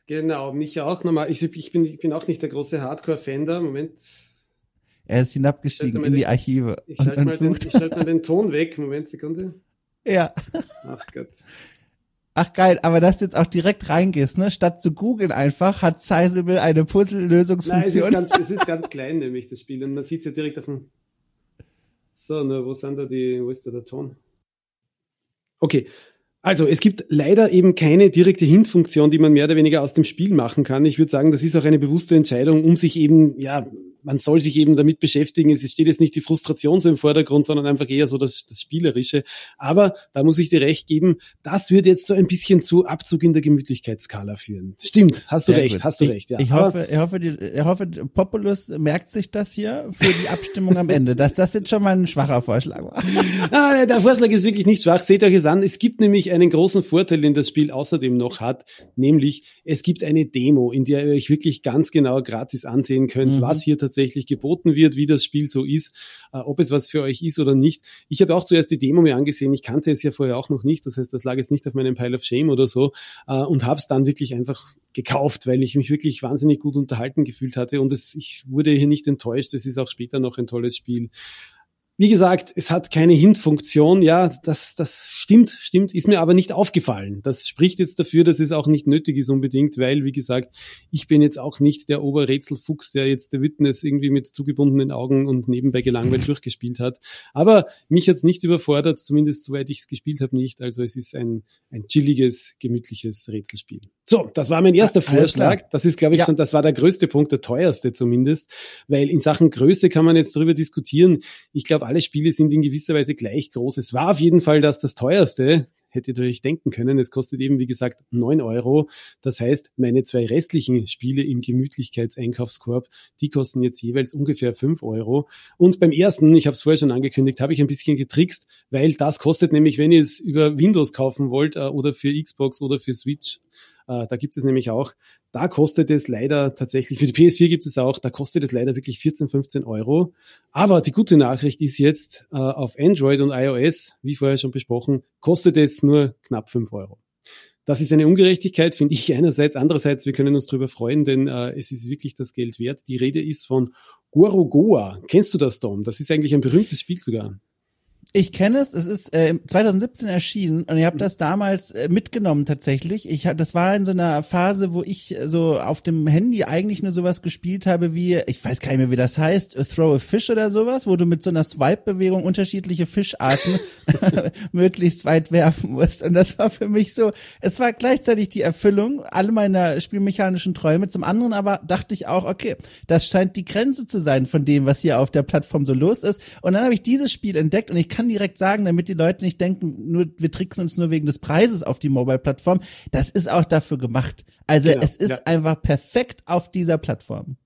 Genau, mich auch nochmal. Ich, ich, bin, ich bin auch nicht der große Hardcore-Fan da. Moment. Er ist hinabgestiegen in die Archive. Ich schalte mal, den, schalt mal den Ton weg. Moment, Sekunde. Ja. Ach Gott. Ach geil, aber dass du jetzt auch direkt reingehst, ne? Statt zu googeln einfach, hat Sizable eine Puzzle-Lösungsfunktion. Nein, es ist, ganz, es ist ganz klein, nämlich das Spiel. Und man sieht es ja direkt auf dem. So, ne, wo sind da die, wo ist da der Ton? Okay. Also, es gibt leider eben keine direkte Hint-Funktion, die man mehr oder weniger aus dem Spiel machen kann. Ich würde sagen, das ist auch eine bewusste Entscheidung, um sich eben, ja, man soll sich eben damit beschäftigen. Es steht jetzt nicht die Frustration so im Vordergrund, sondern einfach eher so das, das Spielerische. Aber da muss ich dir recht geben, das wird jetzt so ein bisschen zu Abzug in der Gemütlichkeitsskala führen. Stimmt, hast du Sehr recht, gut. hast du ich, recht. Ja. Ich hoffe, ich hoffe, die, ich hoffe, Populus merkt sich das hier für die Abstimmung am Ende, dass das jetzt schon mal ein schwacher Vorschlag war. ah, der Vorschlag ist wirklich nicht schwach. Seht euch es an. Es gibt nämlich einen großen Vorteil, den das Spiel außerdem noch hat, nämlich es gibt eine Demo, in der ihr euch wirklich ganz genau gratis ansehen könnt, mhm. was hier tatsächlich geboten wird, wie das Spiel so ist, äh, ob es was für euch ist oder nicht. Ich habe auch zuerst die Demo mir angesehen, ich kannte es ja vorher auch noch nicht, das heißt, das lag jetzt nicht auf meinem Pile of Shame oder so äh, und habe es dann wirklich einfach gekauft, weil ich mich wirklich wahnsinnig gut unterhalten gefühlt hatte und es, ich wurde hier nicht enttäuscht, es ist auch später noch ein tolles Spiel. Wie gesagt, es hat keine Hint-Funktion. Ja, das, das stimmt, stimmt, ist mir aber nicht aufgefallen. Das spricht jetzt dafür, dass es auch nicht nötig ist unbedingt, weil, wie gesagt, ich bin jetzt auch nicht der Oberrätselfuchs, der jetzt der Witness irgendwie mit zugebundenen Augen und nebenbei gelangweilt durchgespielt hat. Aber mich hat's nicht überfordert, zumindest soweit ich es gespielt habe, nicht. Also es ist ein, ein chilliges, gemütliches Rätselspiel. So, das war mein erster Vorschlag. Das ist, glaube ich, ja. schon, das war der größte Punkt, der teuerste zumindest, weil in Sachen Größe kann man jetzt darüber diskutieren. Ich glaube, alle Spiele sind in gewisser Weise gleich groß. Es war auf jeden Fall das das teuerste, hättet ihr euch denken können. Es kostet eben, wie gesagt, neun Euro. Das heißt, meine zwei restlichen Spiele im Gemütlichkeitseinkaufskorb, die kosten jetzt jeweils ungefähr fünf Euro. Und beim ersten, ich habe es vorher schon angekündigt, habe ich ein bisschen getrickst, weil das kostet nämlich, wenn ihr es über Windows kaufen wollt äh, oder für Xbox oder für Switch, äh, da gibt es nämlich auch, da kostet es leider tatsächlich, für die PS4 gibt es auch, da kostet es leider wirklich 14, 15 Euro. Aber die gute Nachricht ist jetzt, äh, auf Android und iOS, wie vorher schon besprochen, kostet es nur knapp 5 Euro. Das ist eine Ungerechtigkeit, finde ich einerseits. Andererseits, wir können uns darüber freuen, denn äh, es ist wirklich das Geld wert. Die Rede ist von Gorogoa. Kennst du das, Dom? Das ist eigentlich ein berühmtes Spiel sogar. Ich kenne es, es ist äh, 2017 erschienen und ich habe das damals äh, mitgenommen tatsächlich. Ich hab, das war in so einer Phase, wo ich so auf dem Handy eigentlich nur sowas gespielt habe wie, ich weiß gar nicht mehr, wie das heißt, Throw a Fish oder sowas, wo du mit so einer Swipe-Bewegung unterschiedliche Fischarten möglichst weit werfen musst. Und das war für mich so, es war gleichzeitig die Erfüllung all meiner spielmechanischen Träume. Zum anderen aber dachte ich auch, okay, das scheint die Grenze zu sein von dem, was hier auf der Plattform so los ist. Und dann habe ich dieses Spiel entdeckt und ich kann kann direkt sagen, damit die Leute nicht denken, nur wir tricksen uns nur wegen des Preises auf die Mobile-Plattform. Das ist auch dafür gemacht. Also genau, es ist ja. einfach perfekt auf dieser Plattform.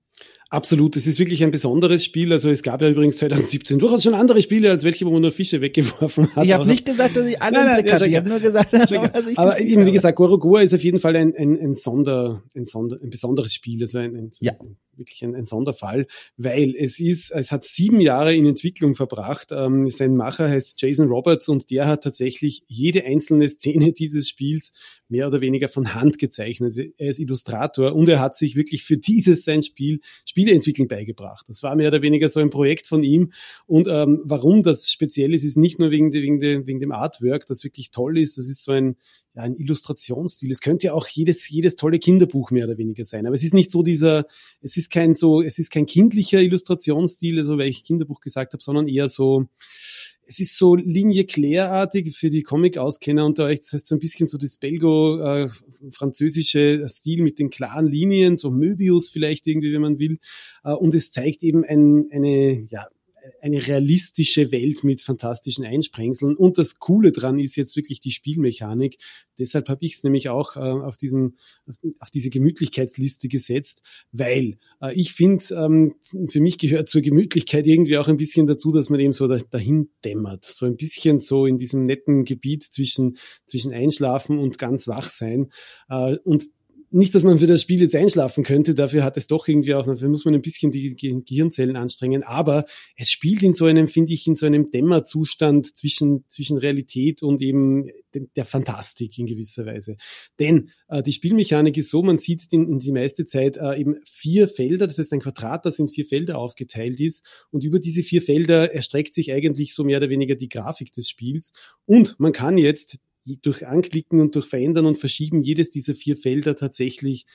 Absolut, es ist wirklich ein besonderes Spiel. Also es gab ja übrigens 2017 durchaus schon andere Spiele, als welche, wo man nur Fische weggeworfen hat. Ich habe nicht gesagt, dass ich alle nein, nein, hatte. Ich habe nur gesagt, dass ich Aber eben, wie gesagt, Gorogoa ist auf jeden Fall ein, ein, ein, Sonder, ein, Sonder, ein besonderes Spiel. Also ein, ein, ja. Wirklich ein, ein Sonderfall, weil es ist, es hat sieben Jahre in Entwicklung verbracht. Ähm, sein Macher heißt Jason Roberts und der hat tatsächlich jede einzelne Szene dieses Spiels mehr oder weniger von Hand gezeichnet. Er ist Illustrator und er hat sich wirklich für dieses sein Spiel Spieleentwicklung beigebracht. Das war mehr oder weniger so ein Projekt von ihm. Und ähm, warum das speziell ist, ist nicht nur wegen, wegen, wegen dem Artwork, das wirklich toll ist. Das ist so ein ja, ein Illustrationsstil. Es könnte ja auch jedes, jedes tolle Kinderbuch mehr oder weniger sein. Aber es ist nicht so dieser, es ist kein so, es ist kein kindlicher Illustrationsstil, also weil ich Kinderbuch gesagt habe, sondern eher so, es ist so Linie Claire-artig für die Comic-Auskenner unter euch. Das heißt so ein bisschen so das belgo-französische äh, Stil mit den klaren Linien, so Möbius vielleicht irgendwie, wenn man will. Äh, und es zeigt eben ein, eine, ja, eine realistische Welt mit fantastischen Einsprengseln. Und das Coole dran ist jetzt wirklich die Spielmechanik. Deshalb habe ich es nämlich auch äh, auf, diesen, auf, auf, diese Gemütlichkeitsliste gesetzt, weil äh, ich finde, ähm, für mich gehört zur Gemütlichkeit irgendwie auch ein bisschen dazu, dass man eben so da, dahin dämmert. So ein bisschen so in diesem netten Gebiet zwischen, zwischen Einschlafen und ganz wach sein. Äh, und nicht, dass man für das Spiel jetzt einschlafen könnte, dafür hat es doch irgendwie auch, dafür muss man ein bisschen die Gehirnzellen anstrengen, aber es spielt in so einem, finde ich, in so einem Dämmerzustand zwischen, zwischen Realität und eben der Fantastik in gewisser Weise. Denn äh, die Spielmechanik ist so, man sieht in, in die meiste Zeit äh, eben vier Felder, das heißt ein Quadrat, das in vier Felder aufgeteilt ist. Und über diese vier Felder erstreckt sich eigentlich so mehr oder weniger die Grafik des Spiels. Und man kann jetzt durch Anklicken und durch Verändern und Verschieben jedes dieser vier Felder tatsächlich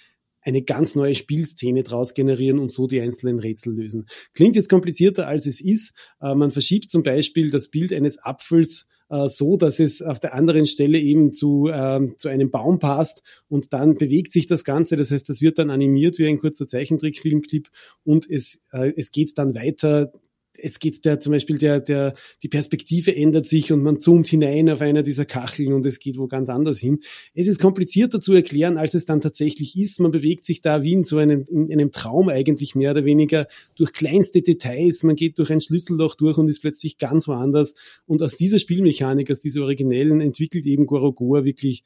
eine ganz neue Spielszene draus generieren und so die einzelnen Rätsel lösen. Klingt jetzt komplizierter als es ist. Äh, man verschiebt zum Beispiel das Bild eines Apfels äh, so, dass es auf der anderen Stelle eben zu, äh, zu einem Baum passt und dann bewegt sich das Ganze. Das heißt, das wird dann animiert wie ein kurzer Zeichentrickfilmclip und es, äh, es geht dann weiter es geht der zum Beispiel der, der, die Perspektive ändert sich und man zoomt hinein auf einer dieser Kacheln und es geht wo ganz anders hin. Es ist komplizierter zu erklären, als es dann tatsächlich ist. Man bewegt sich da wie in so einem, in einem Traum eigentlich mehr oder weniger durch kleinste Details. Man geht durch ein Schlüsselloch durch und ist plötzlich ganz woanders. Und aus dieser Spielmechanik, aus dieser originellen, entwickelt eben Gorogoa wirklich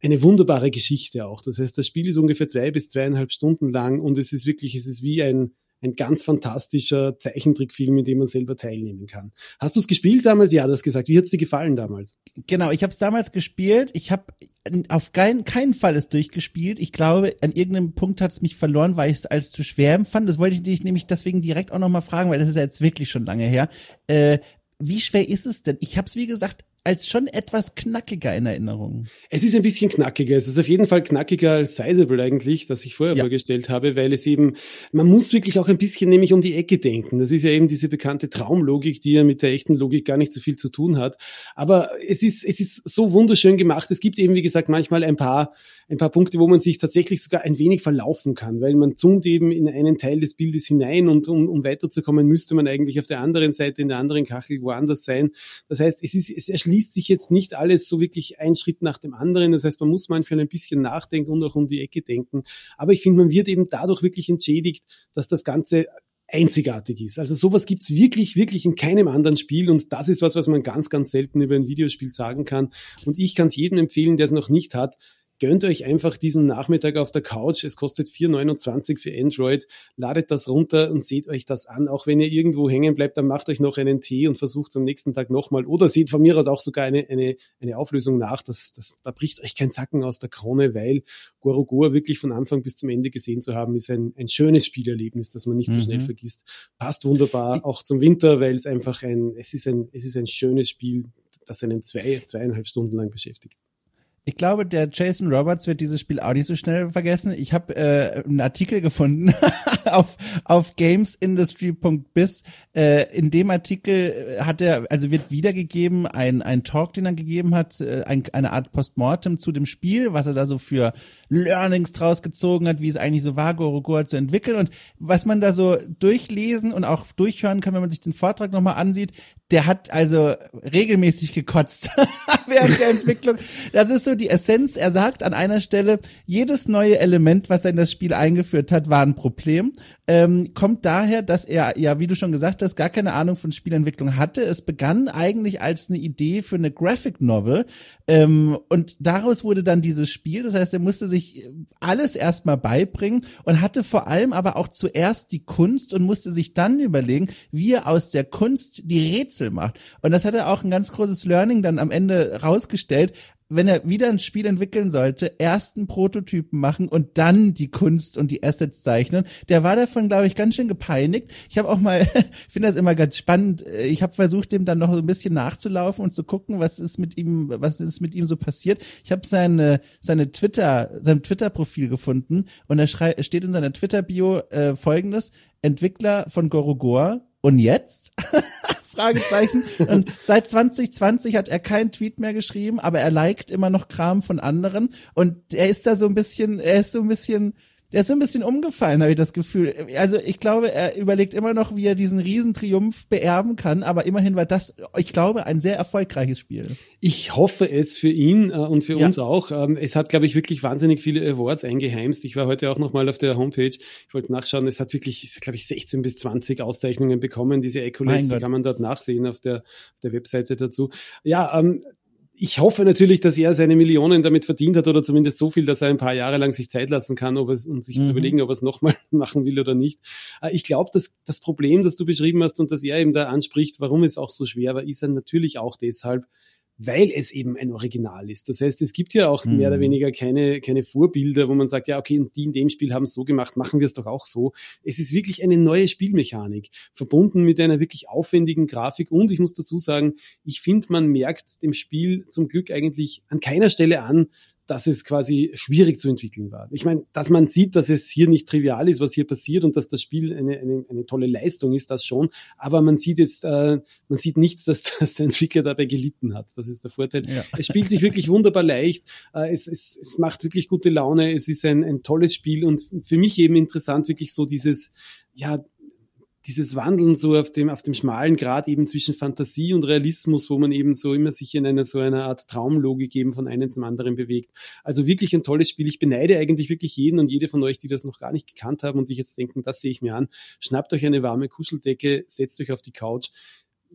eine wunderbare Geschichte auch. Das heißt, das Spiel ist ungefähr zwei bis zweieinhalb Stunden lang und es ist wirklich, es ist wie ein, ein ganz fantastischer Zeichentrickfilm, in dem man selber teilnehmen kann. Hast du es gespielt damals? Ja, du hast gesagt. Wie hat es dir gefallen damals? Genau, ich habe es damals gespielt. Ich habe auf keinen, keinen Fall es durchgespielt. Ich glaube, an irgendeinem Punkt hat es mich verloren, weil ich es als zu schwer empfand. Das wollte ich dich nämlich deswegen direkt auch nochmal fragen, weil das ist ja jetzt wirklich schon lange her. Äh, wie schwer ist es denn? Ich habe es, wie gesagt, als schon etwas knackiger in Erinnerung. Es ist ein bisschen knackiger. Es ist auf jeden Fall knackiger als Sizable eigentlich, das ich vorher ja. vorgestellt habe, weil es eben, man muss wirklich auch ein bisschen nämlich um die Ecke denken. Das ist ja eben diese bekannte Traumlogik, die ja mit der echten Logik gar nicht so viel zu tun hat. Aber es ist, es ist so wunderschön gemacht. Es gibt eben, wie gesagt, manchmal ein paar, ein paar Punkte, wo man sich tatsächlich sogar ein wenig verlaufen kann, weil man zoomt eben in einen Teil des Bildes hinein und um, um weiterzukommen, müsste man eigentlich auf der anderen Seite, in der anderen Kachel woanders sein. Das heißt, es ist, es erschließt sich jetzt nicht alles so wirklich ein Schritt nach dem anderen. Das heißt, man muss manchmal ein bisschen nachdenken und auch um die Ecke denken. Aber ich finde, man wird eben dadurch wirklich entschädigt, dass das Ganze einzigartig ist. Also sowas gibt's wirklich, wirklich in keinem anderen Spiel und das ist was, was man ganz, ganz selten über ein Videospiel sagen kann. Und ich kann es jedem empfehlen, der es noch nicht hat, Gönnt euch einfach diesen Nachmittag auf der Couch. Es kostet 4,29 für Android. Ladet das runter und seht euch das an. Auch wenn ihr irgendwo hängen bleibt, dann macht euch noch einen Tee und versucht am nächsten Tag nochmal. Oder seht von mir aus auch sogar eine, eine, eine Auflösung nach. Das, das, da bricht euch kein Zacken aus der Krone, weil Gorogoa wirklich von Anfang bis zum Ende gesehen zu haben, ist ein, ein schönes Spielerlebnis, das man nicht mhm. so schnell vergisst. Passt wunderbar auch zum Winter, weil es einfach ein, es ist ein, es ist ein schönes Spiel, das einen zwei, zweieinhalb Stunden lang beschäftigt. Ich glaube, der Jason Roberts wird dieses Spiel auch nicht so schnell vergessen. Ich habe äh, einen Artikel gefunden auf, auf gamesindustry.biz. Äh, in dem Artikel hat er, also wird wiedergegeben, ein, ein Talk, den er gegeben hat, äh, ein, eine Art Postmortem zu dem Spiel, was er da so für Learnings draus gezogen hat, wie es eigentlich so war, Gorogoa zu entwickeln. Und was man da so durchlesen und auch durchhören kann, wenn man sich den Vortrag nochmal ansieht, der hat also regelmäßig gekotzt während der Entwicklung. Das ist so die Essenz. Er sagt an einer Stelle, jedes neue Element, was er in das Spiel eingeführt hat, war ein Problem. Ähm, kommt daher, dass er, ja, wie du schon gesagt hast, gar keine Ahnung von Spielentwicklung hatte. Es begann eigentlich als eine Idee für eine Graphic Novel. Ähm, und daraus wurde dann dieses Spiel. Das heißt, er musste sich alles erstmal beibringen und hatte vor allem aber auch zuerst die Kunst und musste sich dann überlegen, wie er aus der Kunst die Rätsel Rätsel macht. Und das hat er auch ein ganz großes Learning dann am Ende rausgestellt wenn er wieder ein Spiel entwickeln sollte, ersten Prototypen machen und dann die Kunst und die Assets zeichnen. Der war davon, glaube ich, ganz schön gepeinigt. Ich habe auch mal, finde das immer ganz spannend. Ich habe versucht, dem dann noch so ein bisschen nachzulaufen und zu gucken, was ist mit ihm, was ist mit ihm so passiert. Ich habe seine seine Twitter, sein Twitter-Profil gefunden und da steht in seiner Twitter-Bio äh, folgendes: Entwickler von Gorogor und jetzt? Fragezeichen. Und seit 2020 hat er keinen Tweet mehr geschrieben, aber er liked immer noch Kram von anderen. Und er ist da so ein bisschen, er ist so ein bisschen, der ist so ein bisschen umgefallen, habe ich das Gefühl. Also ich glaube, er überlegt immer noch, wie er diesen Riesentriumph beerben kann, aber immerhin war das, ich glaube, ein sehr erfolgreiches Spiel. Ich hoffe es für ihn äh, und für ja. uns auch. Ähm, es hat, glaube ich, wirklich wahnsinnig viele Awards eingeheimst. Ich war heute auch nochmal auf der Homepage. Ich wollte nachschauen, es hat wirklich, glaube ich, 16 bis 20 Auszeichnungen bekommen. Diese Accolades, die kann man dort nachsehen auf der, auf der Webseite dazu. Ja, ähm, ich hoffe natürlich, dass er seine Millionen damit verdient hat oder zumindest so viel, dass er ein paar Jahre lang sich Zeit lassen kann, ob es, und sich mhm. zu überlegen, ob er es nochmal machen will oder nicht. Äh, ich glaube, dass das Problem, das du beschrieben hast und das er eben da anspricht, warum es auch so schwer war, ist er natürlich auch deshalb, weil es eben ein Original ist. Das heißt, es gibt ja auch mhm. mehr oder mhm. weniger keine, keine Vorbilder, wo man sagt, ja, okay, die in dem Spiel haben es so gemacht, machen wir es doch auch so. Es ist wirklich eine neue Spielmechanik, verbunden mit einer wirklich aufwendigen Grafik. Und ich muss dazu sagen, ich finde, man merkt dem Spiel zum Glück eigentlich an keiner Stelle an, dass es quasi schwierig zu entwickeln war. Ich meine, dass man sieht, dass es hier nicht trivial ist, was hier passiert und dass das Spiel eine, eine, eine tolle Leistung ist, das schon. Aber man sieht jetzt, äh, man sieht nicht, dass, dass der Entwickler dabei gelitten hat. Das ist der Vorteil. Ja. Es spielt sich wirklich wunderbar leicht. Äh, es, es, es macht wirklich gute Laune. Es ist ein, ein tolles Spiel und für mich eben interessant, wirklich so dieses, ja, dieses Wandeln so auf dem, auf dem schmalen Grad eben zwischen Fantasie und Realismus, wo man eben so immer sich in einer so einer Art Traumlogik eben von einem zum anderen bewegt. Also wirklich ein tolles Spiel. Ich beneide eigentlich wirklich jeden und jede von euch, die das noch gar nicht gekannt haben und sich jetzt denken, das sehe ich mir an. Schnappt euch eine warme Kuscheldecke, setzt euch auf die Couch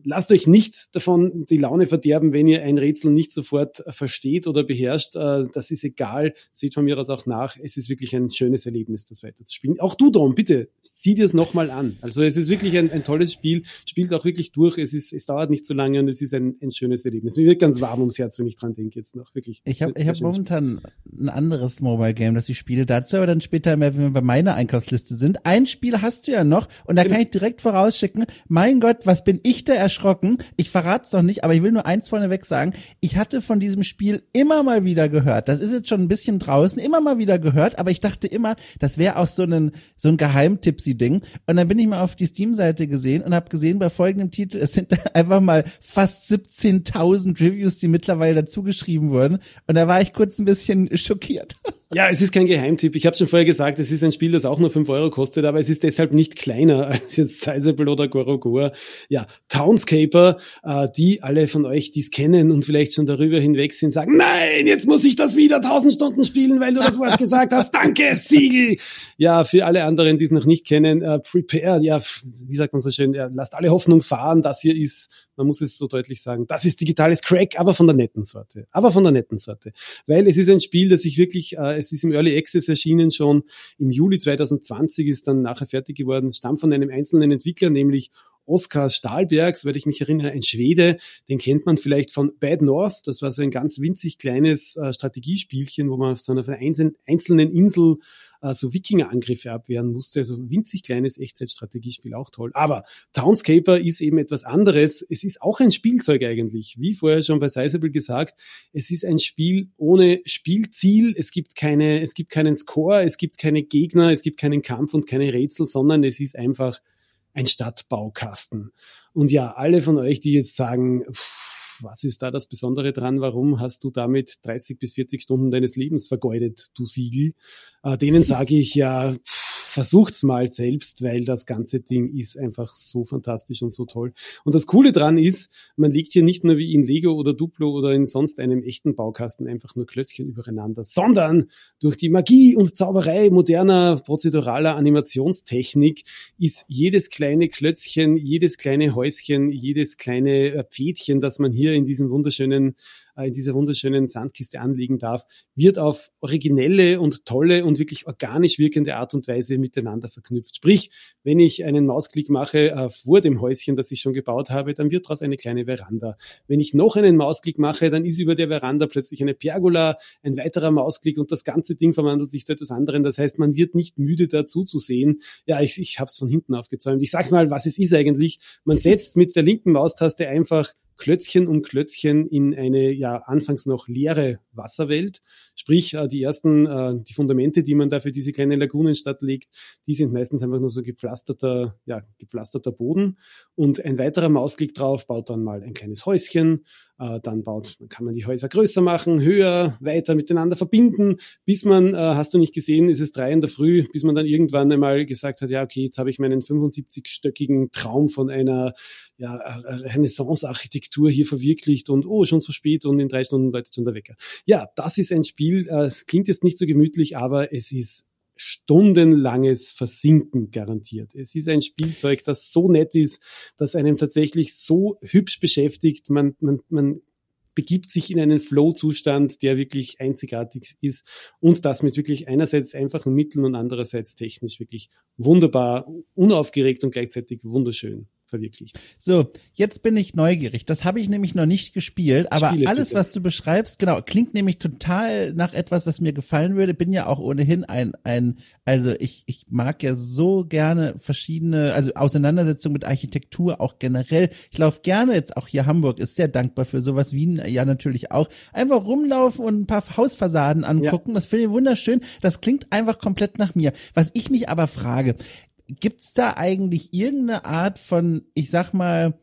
lasst euch nicht davon die Laune verderben, wenn ihr ein Rätsel nicht sofort versteht oder beherrscht. Äh, das ist egal. Seht von mir aus auch nach. Es ist wirklich ein schönes Erlebnis, das weiterzuspielen. Auch du, Dom, bitte, sieh dir es nochmal an. Also es ist wirklich ein, ein tolles Spiel. Spielt auch wirklich durch. Es ist, es dauert nicht so lange und es ist ein, ein schönes Erlebnis. Mir wird ganz warm ums Herz, wenn ich dran denke jetzt noch. Wirklich. Ich habe ich hab momentan ein anderes Mobile Game, das ich spiele. Dazu aber dann später mehr, wenn wir bei meiner Einkaufsliste sind. Ein Spiel hast du ja noch und da genau. kann ich direkt vorausschicken. Mein Gott, was bin ich der erschrocken. Ich verrate es noch nicht, aber ich will nur eins vorneweg sagen. Ich hatte von diesem Spiel immer mal wieder gehört. Das ist jetzt schon ein bisschen draußen, immer mal wieder gehört, aber ich dachte immer, das wäre auch so ein, so ein Geheimtippsi-Ding. Und dann bin ich mal auf die Steam-Seite gesehen und habe gesehen, bei folgendem Titel, es sind einfach mal fast 17.000 Reviews, die mittlerweile dazu geschrieben wurden. Und da war ich kurz ein bisschen schockiert. Ja, es ist kein Geheimtipp. Ich habe schon vorher gesagt, es ist ein Spiel, das auch nur 5 Euro kostet, aber es ist deshalb nicht kleiner als jetzt Sizable oder Gorogor. Ja, Townscaper, äh, die alle von euch, die es kennen und vielleicht schon darüber hinweg sind, sagen, nein, jetzt muss ich das wieder 1000 Stunden spielen, weil du das Wort gesagt hast. Danke, Siegel. Ja, für alle anderen, die es noch nicht kennen, äh, prepare, ja, wie sagt man so schön, ja, lasst alle Hoffnung fahren. Das hier ist man muss es so deutlich sagen, das ist digitales Crack, aber von der netten Sorte. Aber von der netten Sorte. Weil es ist ein Spiel, das sich wirklich, äh, es ist im Early Access erschienen schon. Im Juli 2020, ist dann nachher fertig geworden, stammt von einem einzelnen Entwickler, nämlich Oskar Stahlberg, soweit ich mich erinnere, ein Schwede, den kennt man vielleicht von Bad North, das war so ein ganz winzig kleines äh, Strategiespielchen, wo man auf so einer einzelnen Insel äh, so Wikinger-Angriffe abwehren musste. Also winzig kleines Echtzeitstrategiespiel, auch toll. Aber Townscaper ist eben etwas anderes. Es ist auch ein Spielzeug eigentlich. Wie vorher schon bei Sizable gesagt, es ist ein Spiel ohne Spielziel. Es gibt keine, es gibt keinen Score, es gibt keine Gegner, es gibt keinen Kampf und keine Rätsel, sondern es ist einfach ein Stadtbaukasten. Und ja, alle von euch, die jetzt sagen, pff, was ist da das Besondere dran? Warum hast du damit 30 bis 40 Stunden deines Lebens vergeudet, du Siegel? Äh, denen sage ich ja, pff, versucht's mal selbst, weil das ganze Ding ist einfach so fantastisch und so toll. Und das Coole dran ist, man legt hier nicht nur wie in Lego oder Duplo oder in sonst einem echten Baukasten einfach nur Klötzchen übereinander, sondern durch die Magie und Zauberei moderner prozeduraler Animationstechnik ist jedes kleine Klötzchen, jedes kleine Häuschen, jedes kleine äh, Pfädchen, das man hier in diesem wunderschönen in dieser wunderschönen Sandkiste anlegen darf, wird auf originelle und tolle und wirklich organisch wirkende Art und Weise miteinander verknüpft. Sprich, wenn ich einen Mausklick mache äh, vor dem Häuschen, das ich schon gebaut habe, dann wird daraus eine kleine Veranda. Wenn ich noch einen Mausklick mache, dann ist über der Veranda plötzlich eine Pergola, ein weiterer Mausklick und das ganze Ding verwandelt sich zu etwas anderem. Das heißt, man wird nicht müde dazu zu sehen. Ja, ich, ich habe es von hinten aufgezäumt. Ich sag's mal, was es ist eigentlich. Man setzt mit der linken Maustaste einfach Klötzchen um Klötzchen in eine ja anfangs noch leere Wasserwelt. Sprich, äh, die ersten, äh, die Fundamente, die man da für diese kleine Lagunenstadt legt, die sind meistens einfach nur so gepflasterter, ja, gepflasterter Boden. Und ein weiterer Mausklick drauf baut dann mal ein kleines Häuschen, äh, dann baut, dann kann man die Häuser größer machen, höher, weiter miteinander verbinden, bis man, hast du nicht gesehen, ist es drei in der Früh, bis man dann irgendwann einmal gesagt hat, ja, okay, jetzt habe ich meinen 75-stöckigen Traum von einer ja, Renaissance-Architektur hier verwirklicht und oh, schon so spät und in drei Stunden läutet schon der Wecker. Ja, das ist ein Spiel, äh, es klingt jetzt nicht so gemütlich, aber es ist stundenlanges Versinken garantiert. Es ist ein Spielzeug, das so nett ist, das einem tatsächlich so hübsch beschäftigt. Man, man, man begibt sich in einen Flow-Zustand, der wirklich einzigartig ist und das mit wirklich einerseits einfachen Mitteln und andererseits technisch wirklich wunderbar, unaufgeregt und gleichzeitig wunderschön verwirklicht. So, jetzt bin ich neugierig. Das habe ich nämlich noch nicht gespielt, aber alles, bitte. was du beschreibst, genau, klingt nämlich total nach etwas, was mir gefallen würde. Bin ja auch ohnehin ein, ein, also ich, ich mag ja so gerne verschiedene, also Auseinandersetzungen mit Architektur auch generell. Ich laufe gerne jetzt auch hier Hamburg ist sehr dankbar für sowas, Wien ja natürlich auch. Einfach rumlaufen und ein paar Hausfassaden angucken. Ja. Das finde ich wunderschön. Das klingt einfach komplett nach mir. Was ich mich aber frage, gibt's da eigentlich irgendeine Art von, ich sag mal,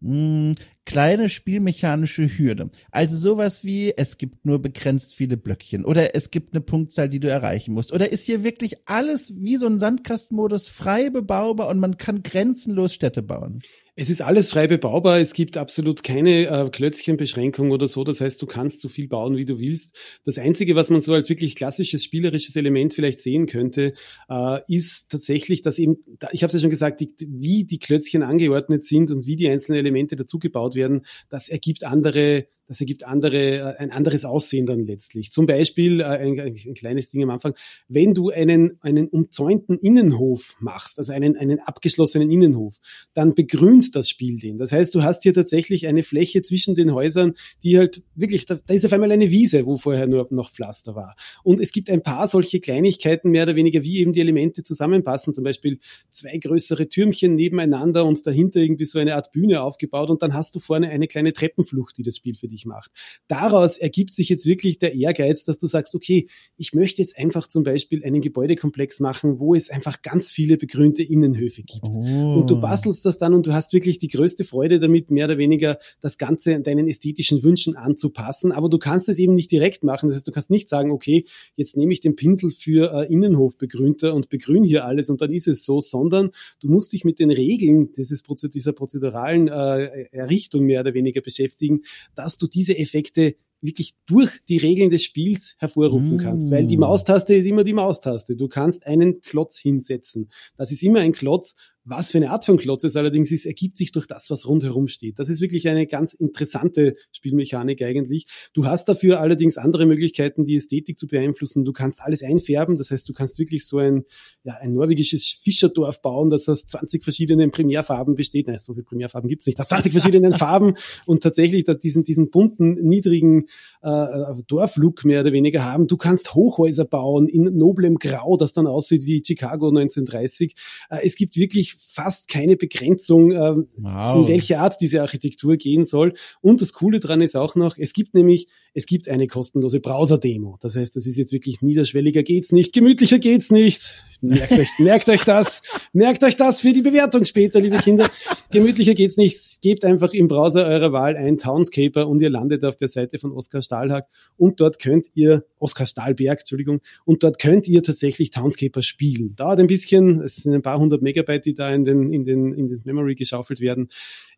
mh, hm, kleine spielmechanische Hürde. Also sowas wie, es gibt nur begrenzt viele Blöckchen oder es gibt eine Punktzahl, die du erreichen musst. Oder ist hier wirklich alles wie so ein Sandkastenmodus frei bebaubar und man kann grenzenlos Städte bauen? Es ist alles frei bebaubar. Es gibt absolut keine äh, Klötzchenbeschränkung oder so. Das heißt, du kannst so viel bauen, wie du willst. Das Einzige, was man so als wirklich klassisches spielerisches Element vielleicht sehen könnte, äh, ist tatsächlich, dass eben, ich habe es ja schon gesagt, die, wie die Klötzchen angeordnet sind und wie die einzelnen Elemente dazugebaut werden, das ergibt andere das ergibt andere, äh, ein anderes Aussehen dann letztlich. Zum Beispiel, äh, ein, ein, kleines Ding am Anfang, wenn du einen, einen umzäunten Innenhof machst, also einen, einen abgeschlossenen Innenhof, dann begrünt das Spiel den. Das heißt, du hast hier tatsächlich eine Fläche zwischen den Häusern, die halt wirklich, da, da ist auf einmal eine Wiese, wo vorher nur noch Pflaster war. Und es gibt ein paar solche Kleinigkeiten, mehr oder weniger, wie eben die Elemente zusammenpassen. Zum Beispiel zwei größere Türmchen nebeneinander und dahinter irgendwie so eine Art Bühne aufgebaut und dann hast du vorne eine kleine Treppenflucht, die das Spiel für dich möglich macht. Daraus ergibt sich jetzt wirklich der Ehrgeiz, dass du sagst, okay, ich möchte jetzt einfach zum Beispiel einen Gebäudekomplex machen, wo es einfach ganz viele begrünte Innenhöfe gibt. Oh. Und du bastelst das dann und du hast wirklich die größte Freude damit, mehr oder weniger das Ganze deinen ästhetischen Wünschen anzupassen. Aber du kannst es eben nicht direkt machen. Das heißt, du kannst nicht sagen, okay, jetzt nehme ich den Pinsel für äh, Innenhofbegrünter und begrün hier alles und dann ist es so, sondern du musst dich mit den Regeln dieses, dieser prozeduralen äh, Errichtung mehr oder weniger beschäftigen, dass du diese Effekte wirklich durch die Regeln des Spiels hervorrufen mm. kannst, weil die Maustaste ist immer die Maustaste. Du kannst einen Klotz hinsetzen. Das ist immer ein Klotz was für eine Art von Klotz es allerdings ist, ergibt sich durch das, was rundherum steht. Das ist wirklich eine ganz interessante Spielmechanik eigentlich. Du hast dafür allerdings andere Möglichkeiten, die Ästhetik zu beeinflussen. Du kannst alles einfärben. Das heißt, du kannst wirklich so ein, ja, ein norwegisches Fischerdorf bauen, das aus 20 verschiedenen Primärfarben besteht. Nein, so viele Primärfarben gibt's nicht. Aus 20 verschiedenen Farben und tatsächlich diesen, diesen bunten, niedrigen äh, Dorflook mehr oder weniger haben. Du kannst Hochhäuser bauen in noblem Grau, das dann aussieht wie Chicago 1930. Äh, es gibt wirklich fast keine Begrenzung, äh, wow. in welche Art diese Architektur gehen soll. Und das Coole dran ist auch noch, es gibt nämlich, es gibt eine kostenlose Browser-Demo. Das heißt, das ist jetzt wirklich niederschwelliger geht's nicht, gemütlicher geht's nicht. Merkt euch, merkt euch das, merkt euch das für die Bewertung später, liebe Kinder. Gemütlicher geht's nicht. Gebt einfach im Browser eurer Wahl ein Townscaper und ihr landet auf der Seite von Oskar Stahlhack und dort könnt ihr, Oskar Stahlberg, Entschuldigung, und dort könnt ihr tatsächlich Townscaper spielen. Dauert ein bisschen, es sind ein paar hundert Megabyte, die da in den, in den, in den Memory geschaufelt werden.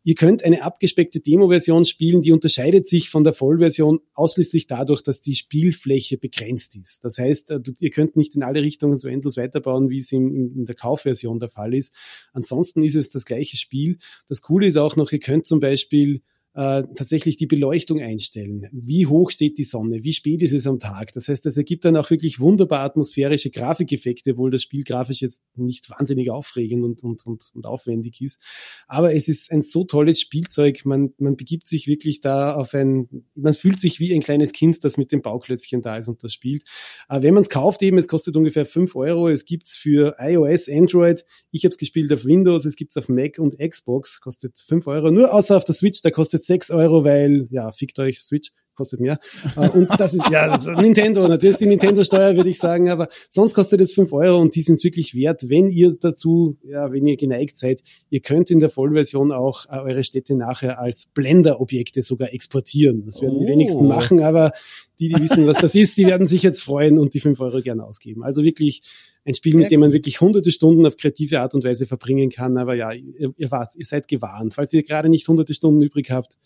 Ihr könnt eine abgespeckte Demo-Version spielen, die unterscheidet sich von der Vollversion ausschließlich dadurch, dass die Spielfläche begrenzt ist. Das heißt, äh, ihr könnt nicht in alle Richtungen so endlos weiterbauen, wie es in, in der Kaufversion der Fall ist. Ansonsten ist es das gleiche Spiel. Das Coole ist auch noch, ihr könnt zum Beispiel äh, äh, tatsächlich die Beleuchtung einstellen. Wie hoch steht die Sonne? Wie spät ist es am Tag? Das heißt, es ergibt dann auch wirklich wunderbar atmosphärische Grafikeffekte, obwohl das Spiel grafisch jetzt nicht wahnsinnig aufregend und, und, und, und aufwendig ist. Aber es ist ein so tolles Spielzeug. Man, man begibt sich wirklich da auf ein, man fühlt sich wie ein kleines Kind, das mit dem Bauklötzchen da ist und das spielt. Aber wenn man es kauft eben, es kostet ungefähr fünf Euro. Es gibt's für iOS, Android. Ich habe es gespielt auf Windows. Es gibt's auf Mac und Xbox. Kostet fünf Euro. Nur außer auf der Switch, da kostet sechs Euro, weil, ja, fickt euch Switch kostet mehr. Äh, und das ist ja das ist Nintendo, natürlich ist die Nintendo-Steuer, würde ich sagen, aber sonst kostet es fünf Euro und die sind es wirklich wert, wenn ihr dazu, ja, wenn ihr geneigt seid, ihr könnt in der Vollversion auch äh, eure Städte nachher als Blender-Objekte sogar exportieren. Das werden oh. die wenigsten machen, aber die, die wissen, was das ist, die werden sich jetzt freuen und die fünf Euro gerne ausgeben. Also wirklich ein Spiel, mit dem man wirklich hunderte Stunden auf kreative Art und Weise verbringen kann. Aber ja, ihr, ihr, wart, ihr seid gewarnt. Falls ihr gerade nicht hunderte Stunden übrig habt,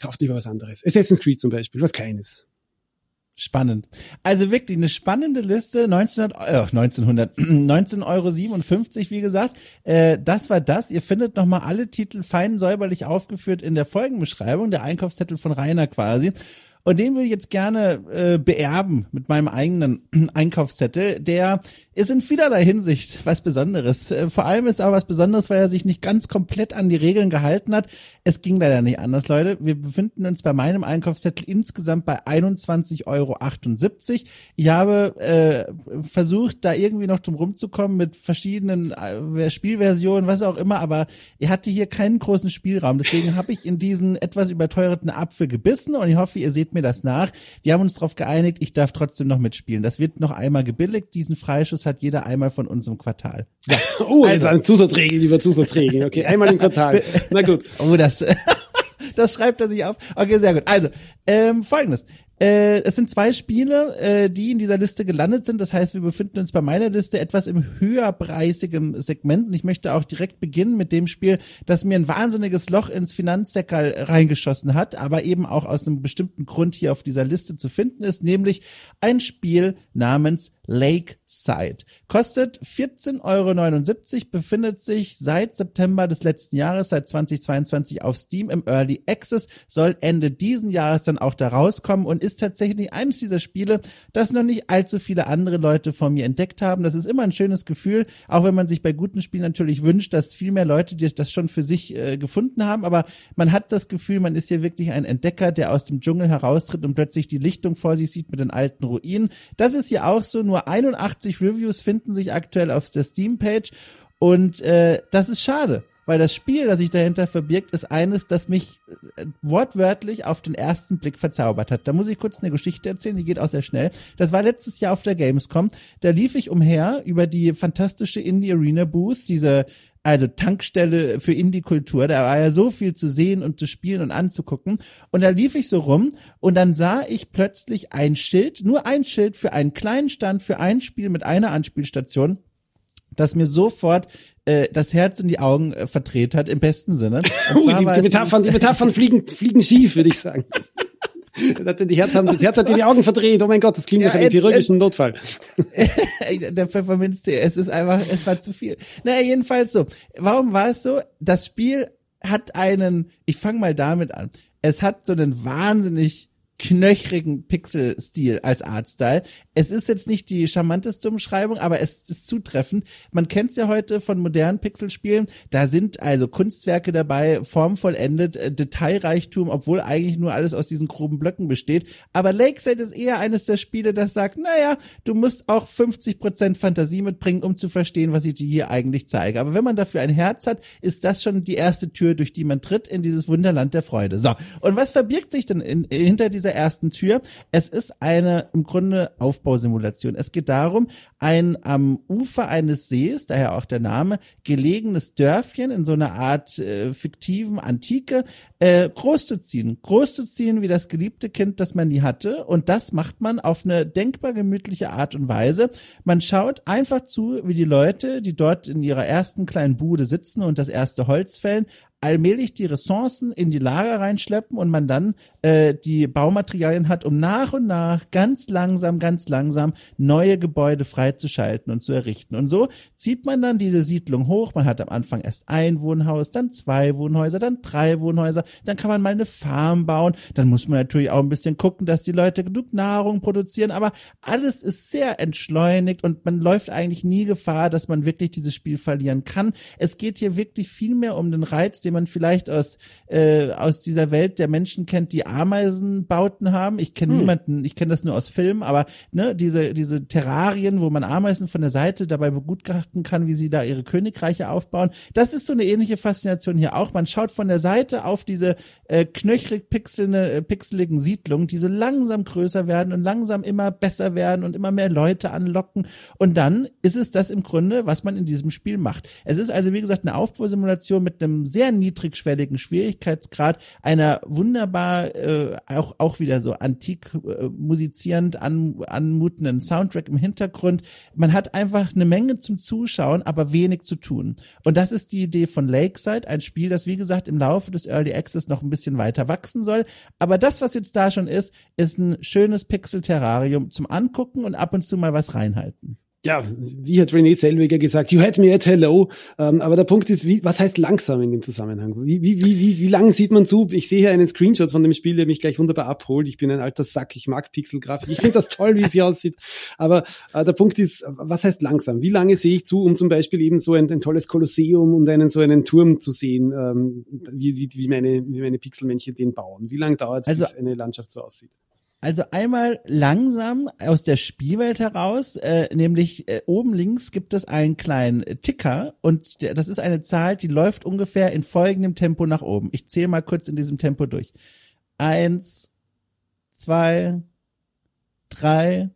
kauft lieber was anderes. Assassin's Creed zum Beispiel, was Kleines. Spannend. Also wirklich eine spannende Liste. 1900, äh, 1900, 19,57 Euro, wie gesagt. Äh, das war das. Ihr findet nochmal alle Titel fein säuberlich aufgeführt in der Folgenbeschreibung, der Einkaufszettel von Rainer quasi. Und den würde ich jetzt gerne äh, beerben mit meinem eigenen Einkaufszettel. Der ist in vielerlei Hinsicht was Besonderes. Äh, vor allem ist aber was Besonderes, weil er sich nicht ganz komplett an die Regeln gehalten hat. Es ging leider nicht anders, Leute. Wir befinden uns bei meinem Einkaufszettel insgesamt bei 21,78 Euro. Ich habe äh, versucht, da irgendwie noch drum rumzukommen mit verschiedenen äh, Spielversionen, was auch immer, aber er hatte hier keinen großen Spielraum. Deswegen habe ich in diesen etwas überteuerten Apfel gebissen und ich hoffe, ihr seht mir das nach. Wir haben uns darauf geeinigt, ich darf trotzdem noch mitspielen. Das wird noch einmal gebilligt. Diesen Freischuss hat jeder einmal von uns im Quartal. So, oh, also. eine Zusatzregel über Zusatzregeln. Okay, einmal im Quartal. Na gut. Oh, das, das schreibt er sich auf. Okay, sehr gut. Also, ähm, folgendes. Äh, es sind zwei Spiele, äh, die in dieser Liste gelandet sind. Das heißt, wir befinden uns bei meiner Liste etwas im höherpreisigen Segment. Und ich möchte auch direkt beginnen mit dem Spiel, das mir ein wahnsinniges Loch ins Finanzsäckel reingeschossen hat, aber eben auch aus einem bestimmten Grund hier auf dieser Liste zu finden ist, nämlich ein Spiel namens Lakeside. Kostet 14,79 Euro, befindet sich seit September des letzten Jahres, seit 2022 auf Steam im Early Access, soll Ende diesen Jahres dann auch da rauskommen und ist tatsächlich eines dieser Spiele, das noch nicht allzu viele andere Leute von mir entdeckt haben. Das ist immer ein schönes Gefühl, auch wenn man sich bei guten Spielen natürlich wünscht, dass viel mehr Leute das schon für sich äh, gefunden haben. Aber man hat das Gefühl, man ist hier wirklich ein Entdecker, der aus dem Dschungel heraustritt und plötzlich die Lichtung vor sich sieht mit den alten Ruinen. Das ist hier auch so. Nur 81 Reviews finden sich aktuell auf der Steam-Page. Und äh, das ist schade weil das Spiel, das sich dahinter verbirgt, ist eines, das mich äh, wortwörtlich auf den ersten Blick verzaubert hat. Da muss ich kurz eine Geschichte erzählen, die geht auch sehr schnell. Das war letztes Jahr auf der Gamescom. Da lief ich umher über die fantastische Indie Arena Booth, diese also Tankstelle für Indie-Kultur. Da war ja so viel zu sehen und zu spielen und anzugucken. Und da lief ich so rum und dann sah ich plötzlich ein Schild, nur ein Schild für einen kleinen Stand, für ein Spiel mit einer Anspielstation das mir sofort äh, das Herz in die Augen äh, verdreht hat, im besten Sinne. Uh, die, die, Metaphern, die Metaphern fliegen, fliegen schief, würde ich sagen. Die Herz, haben, das Herz hat dir die Augen verdreht. Oh mein Gott, das klingt ja, nach einem chirurgischen Notfall. der Pfefferminztee, es ist einfach, es war zu viel. Naja, jedenfalls so. Warum war es so? Das Spiel hat einen, ich fange mal damit an. Es hat so einen wahnsinnig knöchrigen Pixel-Stil als Artstyle. Es ist jetzt nicht die charmanteste Umschreibung, aber es ist zutreffend. Man kennt es ja heute von modernen Pixelspielen. Da sind also Kunstwerke dabei, formvollendet, äh, Detailreichtum, obwohl eigentlich nur alles aus diesen groben Blöcken besteht. Aber Lakeside ist eher eines der Spiele, das sagt, naja, du musst auch 50% Fantasie mitbringen, um zu verstehen, was ich dir hier eigentlich zeige. Aber wenn man dafür ein Herz hat, ist das schon die erste Tür, durch die man tritt in dieses Wunderland der Freude. So. Und was verbirgt sich denn in, hinter dieser ersten Tür. Es ist eine im Grunde Aufbausimulation. Es geht darum, ein am Ufer eines Sees, daher auch der Name, gelegenes Dörfchen in so einer Art äh, fiktiven Antike äh, großzuziehen. Großzuziehen wie das geliebte Kind, das man nie hatte. Und das macht man auf eine denkbar gemütliche Art und Weise. Man schaut einfach zu, wie die Leute, die dort in ihrer ersten kleinen Bude sitzen und das erste Holz fällen, allmählich die Ressourcen in die Lager reinschleppen und man dann äh, die Baumaterialien hat, um nach und nach ganz langsam, ganz langsam neue Gebäude freizuschalten und zu errichten. Und so zieht man dann diese Siedlung hoch. Man hat am Anfang erst ein Wohnhaus, dann zwei Wohnhäuser, dann drei Wohnhäuser, dann kann man mal eine Farm bauen. Dann muss man natürlich auch ein bisschen gucken, dass die Leute genug Nahrung produzieren. Aber alles ist sehr entschleunigt und man läuft eigentlich nie Gefahr, dass man wirklich dieses Spiel verlieren kann. Es geht hier wirklich viel mehr um den Reiz, den man vielleicht aus, äh, aus dieser Welt der Menschen kennt, die Ameisenbauten haben. Ich kenne hm. niemanden, ich kenne das nur aus Filmen, aber ne, diese, diese Terrarien, wo man Ameisen von der Seite dabei begutachten kann, wie sie da ihre Königreiche aufbauen. Das ist so eine ähnliche Faszination hier auch. Man schaut von der Seite auf diese äh, knöchrig pixelne, äh, pixeligen Siedlungen, die so langsam größer werden und langsam immer besser werden und immer mehr Leute anlocken. Und dann ist es das im Grunde, was man in diesem Spiel macht. Es ist also, wie gesagt, eine Aufbausimulation mit einem sehr niedrigschwelligen Schwierigkeitsgrad, einer wunderbar äh, auch auch wieder so antik äh, musizierend an, anmutenden Soundtrack im Hintergrund. Man hat einfach eine Menge zum Zuschauen, aber wenig zu tun. Und das ist die Idee von Lakeside, ein Spiel, das wie gesagt im Laufe des Early Access noch ein bisschen weiter wachsen soll. Aber das, was jetzt da schon ist, ist ein schönes Pixel-Terrarium zum Angucken und ab und zu mal was reinhalten ja, wie hat René Selweger gesagt, you had me at hello. Ähm, aber der Punkt ist, wie, was heißt langsam in dem Zusammenhang? Wie, wie, wie, wie, wie lang sieht man zu? Ich sehe hier einen Screenshot von dem Spiel, der mich gleich wunderbar abholt. Ich bin ein alter Sack, ich mag Pixelgrafik. Ich finde das toll, wie sie aussieht. Aber äh, der Punkt ist, was heißt langsam? Wie lange sehe ich zu, um zum Beispiel eben so ein, ein tolles Kolosseum und einen so einen Turm zu sehen, ähm, wie, wie, wie, meine, wie meine Pixelmännchen den bauen? Wie lange dauert es, also, bis eine Landschaft so aussieht? Also einmal langsam aus der Spielwelt heraus, äh, nämlich äh, oben links gibt es einen kleinen Ticker und der, das ist eine Zahl, die läuft ungefähr in folgendem Tempo nach oben. Ich zähle mal kurz in diesem Tempo durch. Eins, zwei, drei.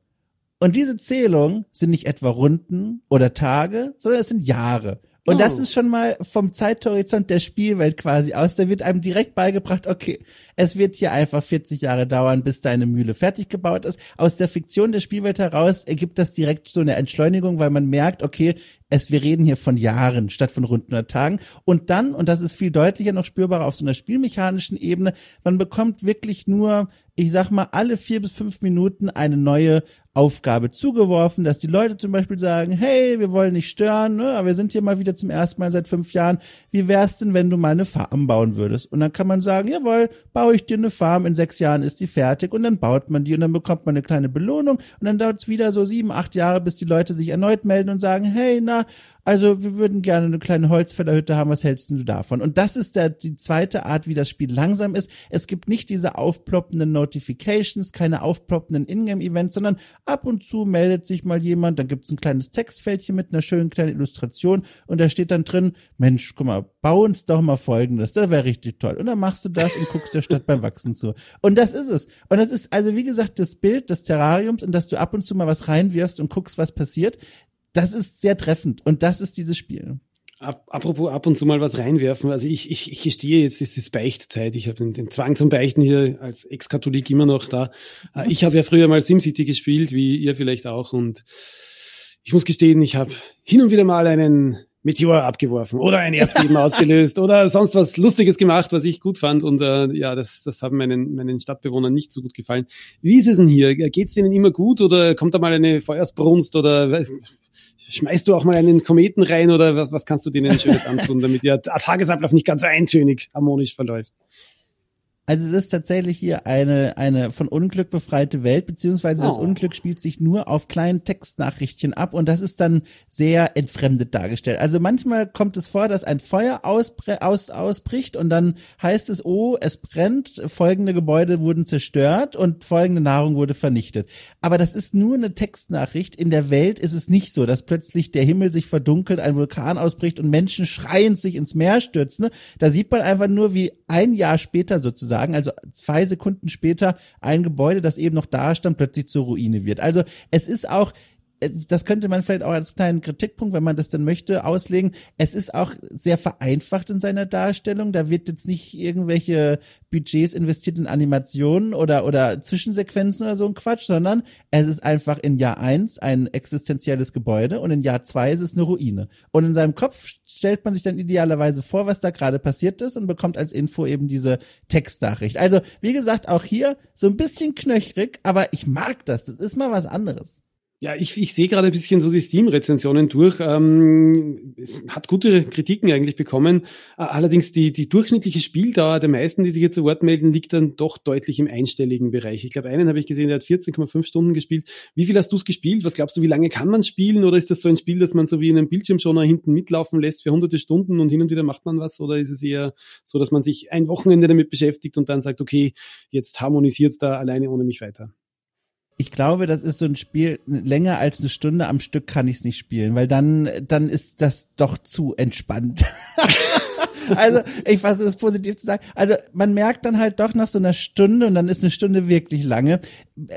Und diese Zählung sind nicht etwa Runden oder Tage, sondern es sind Jahre. Und oh. das ist schon mal vom Zeithorizont der Spielwelt quasi aus. Da wird einem direkt beigebracht, okay, es wird hier einfach 40 Jahre dauern, bis deine Mühle fertig gebaut ist. Aus der Fiktion der Spielwelt heraus ergibt das direkt so eine Entschleunigung, weil man merkt, okay, es, wir reden hier von Jahren statt von rund 100 Tagen. Und dann, und das ist viel deutlicher noch spürbarer auf so einer spielmechanischen Ebene, man bekommt wirklich nur, ich sag mal, alle vier bis fünf Minuten eine neue Aufgabe zugeworfen, dass die Leute zum Beispiel sagen, hey, wir wollen nicht stören, ne, aber wir sind hier mal wieder zum ersten Mal seit fünf Jahren. Wie wär's denn, wenn du mal eine Farm bauen würdest? Und dann kann man sagen, jawohl, baue ich dir eine Farm, in sechs Jahren ist die fertig und dann baut man die und dann bekommt man eine kleine Belohnung und dann dauert es wieder so sieben, acht Jahre, bis die Leute sich erneut melden und sagen, hey, na, also wir würden gerne eine kleine Holzfällerhütte haben, was hältst du davon? Und das ist der, die zweite Art, wie das Spiel langsam ist. Es gibt nicht diese aufploppenden Notifications, keine aufploppenden Ingame-Events, sondern ab und zu meldet sich mal jemand, dann gibt's ein kleines Textfältchen mit einer schönen kleinen Illustration und da steht dann drin, Mensch, guck mal, bau uns doch mal folgendes, das wäre richtig toll. Und dann machst du das und guckst der Stadt beim Wachsen zu. Und das ist es. Und das ist also, wie gesagt, das Bild des Terrariums, in das du ab und zu mal was reinwirfst und guckst, was passiert das ist sehr treffend und das ist dieses Spiel. Apropos ab und zu mal was reinwerfen. Also ich, ich, ich gestehe, jetzt ist es Beichtzeit. Ich habe den, den Zwang zum Beichten hier als Ex-Katholik immer noch da. Äh, ich habe ja früher mal SimCity gespielt, wie ihr vielleicht auch. Und ich muss gestehen, ich habe hin und wieder mal einen Meteor abgeworfen oder ein Erdbeben ausgelöst oder sonst was Lustiges gemacht, was ich gut fand. Und äh, ja, das, das haben meinen, meinen Stadtbewohnern nicht so gut gefallen. Wie ist es denn hier? Geht's denen immer gut oder kommt da mal eine Feuersbrunst oder schmeißt du auch mal einen Kometen rein oder was, was kannst du denen Schönes antun, damit der Tagesablauf nicht ganz eintönig harmonisch verläuft? Also es ist tatsächlich hier eine, eine von Unglück befreite Welt, beziehungsweise oh. das Unglück spielt sich nur auf kleinen Textnachrichtchen ab und das ist dann sehr entfremdet dargestellt. Also manchmal kommt es vor, dass ein Feuer ausbre aus, ausbricht und dann heißt es, oh, es brennt, folgende Gebäude wurden zerstört und folgende Nahrung wurde vernichtet. Aber das ist nur eine Textnachricht. In der Welt ist es nicht so, dass plötzlich der Himmel sich verdunkelt, ein Vulkan ausbricht und Menschen schreiend sich ins Meer stürzen. Da sieht man einfach nur, wie ein Jahr später sozusagen sagen. Also zwei Sekunden später ein Gebäude, das eben noch da stand, plötzlich zur Ruine wird. Also es ist auch äh, das könnte man vielleicht auch als kleinen Kritikpunkt, wenn man das dann möchte, auslegen. Es ist auch sehr vereinfacht in seiner Darstellung. Da wird jetzt nicht irgendwelche Budgets investiert in Animationen oder, oder Zwischensequenzen oder so ein Quatsch, sondern es ist einfach in Jahr eins ein existenzielles Gebäude und in Jahr zwei ist es eine Ruine. Und in seinem Kopf stellt man sich dann idealerweise vor, was da gerade passiert ist und bekommt als Info eben diese Textnachricht. Also, wie gesagt, auch hier so ein bisschen knöchrig, aber ich mag das. Das ist mal was anderes. Ja, ich, ich sehe gerade ein bisschen so die Steam-Rezensionen durch. Ähm, es hat gute Kritiken eigentlich bekommen. Allerdings die, die durchschnittliche Spieldauer der meisten, die sich jetzt zu Wort melden, liegt dann doch deutlich im einstelligen Bereich. Ich glaube, einen habe ich gesehen, der hat 14,5 Stunden gespielt. Wie viel hast du es gespielt? Was glaubst du, wie lange kann man spielen? Oder ist das so ein Spiel, das man so wie in einem Bildschirmschoner hinten mitlaufen lässt für hunderte Stunden und hin und wieder macht man was? Oder ist es eher so, dass man sich ein Wochenende damit beschäftigt und dann sagt, okay, jetzt harmonisiert da alleine ohne mich weiter? Ich glaube, das ist so ein Spiel, länger als eine Stunde am Stück kann ich es nicht spielen, weil dann, dann ist das doch zu entspannt. also, ich versuche es positiv zu sagen. Also, man merkt dann halt doch nach so einer Stunde und dann ist eine Stunde wirklich lange.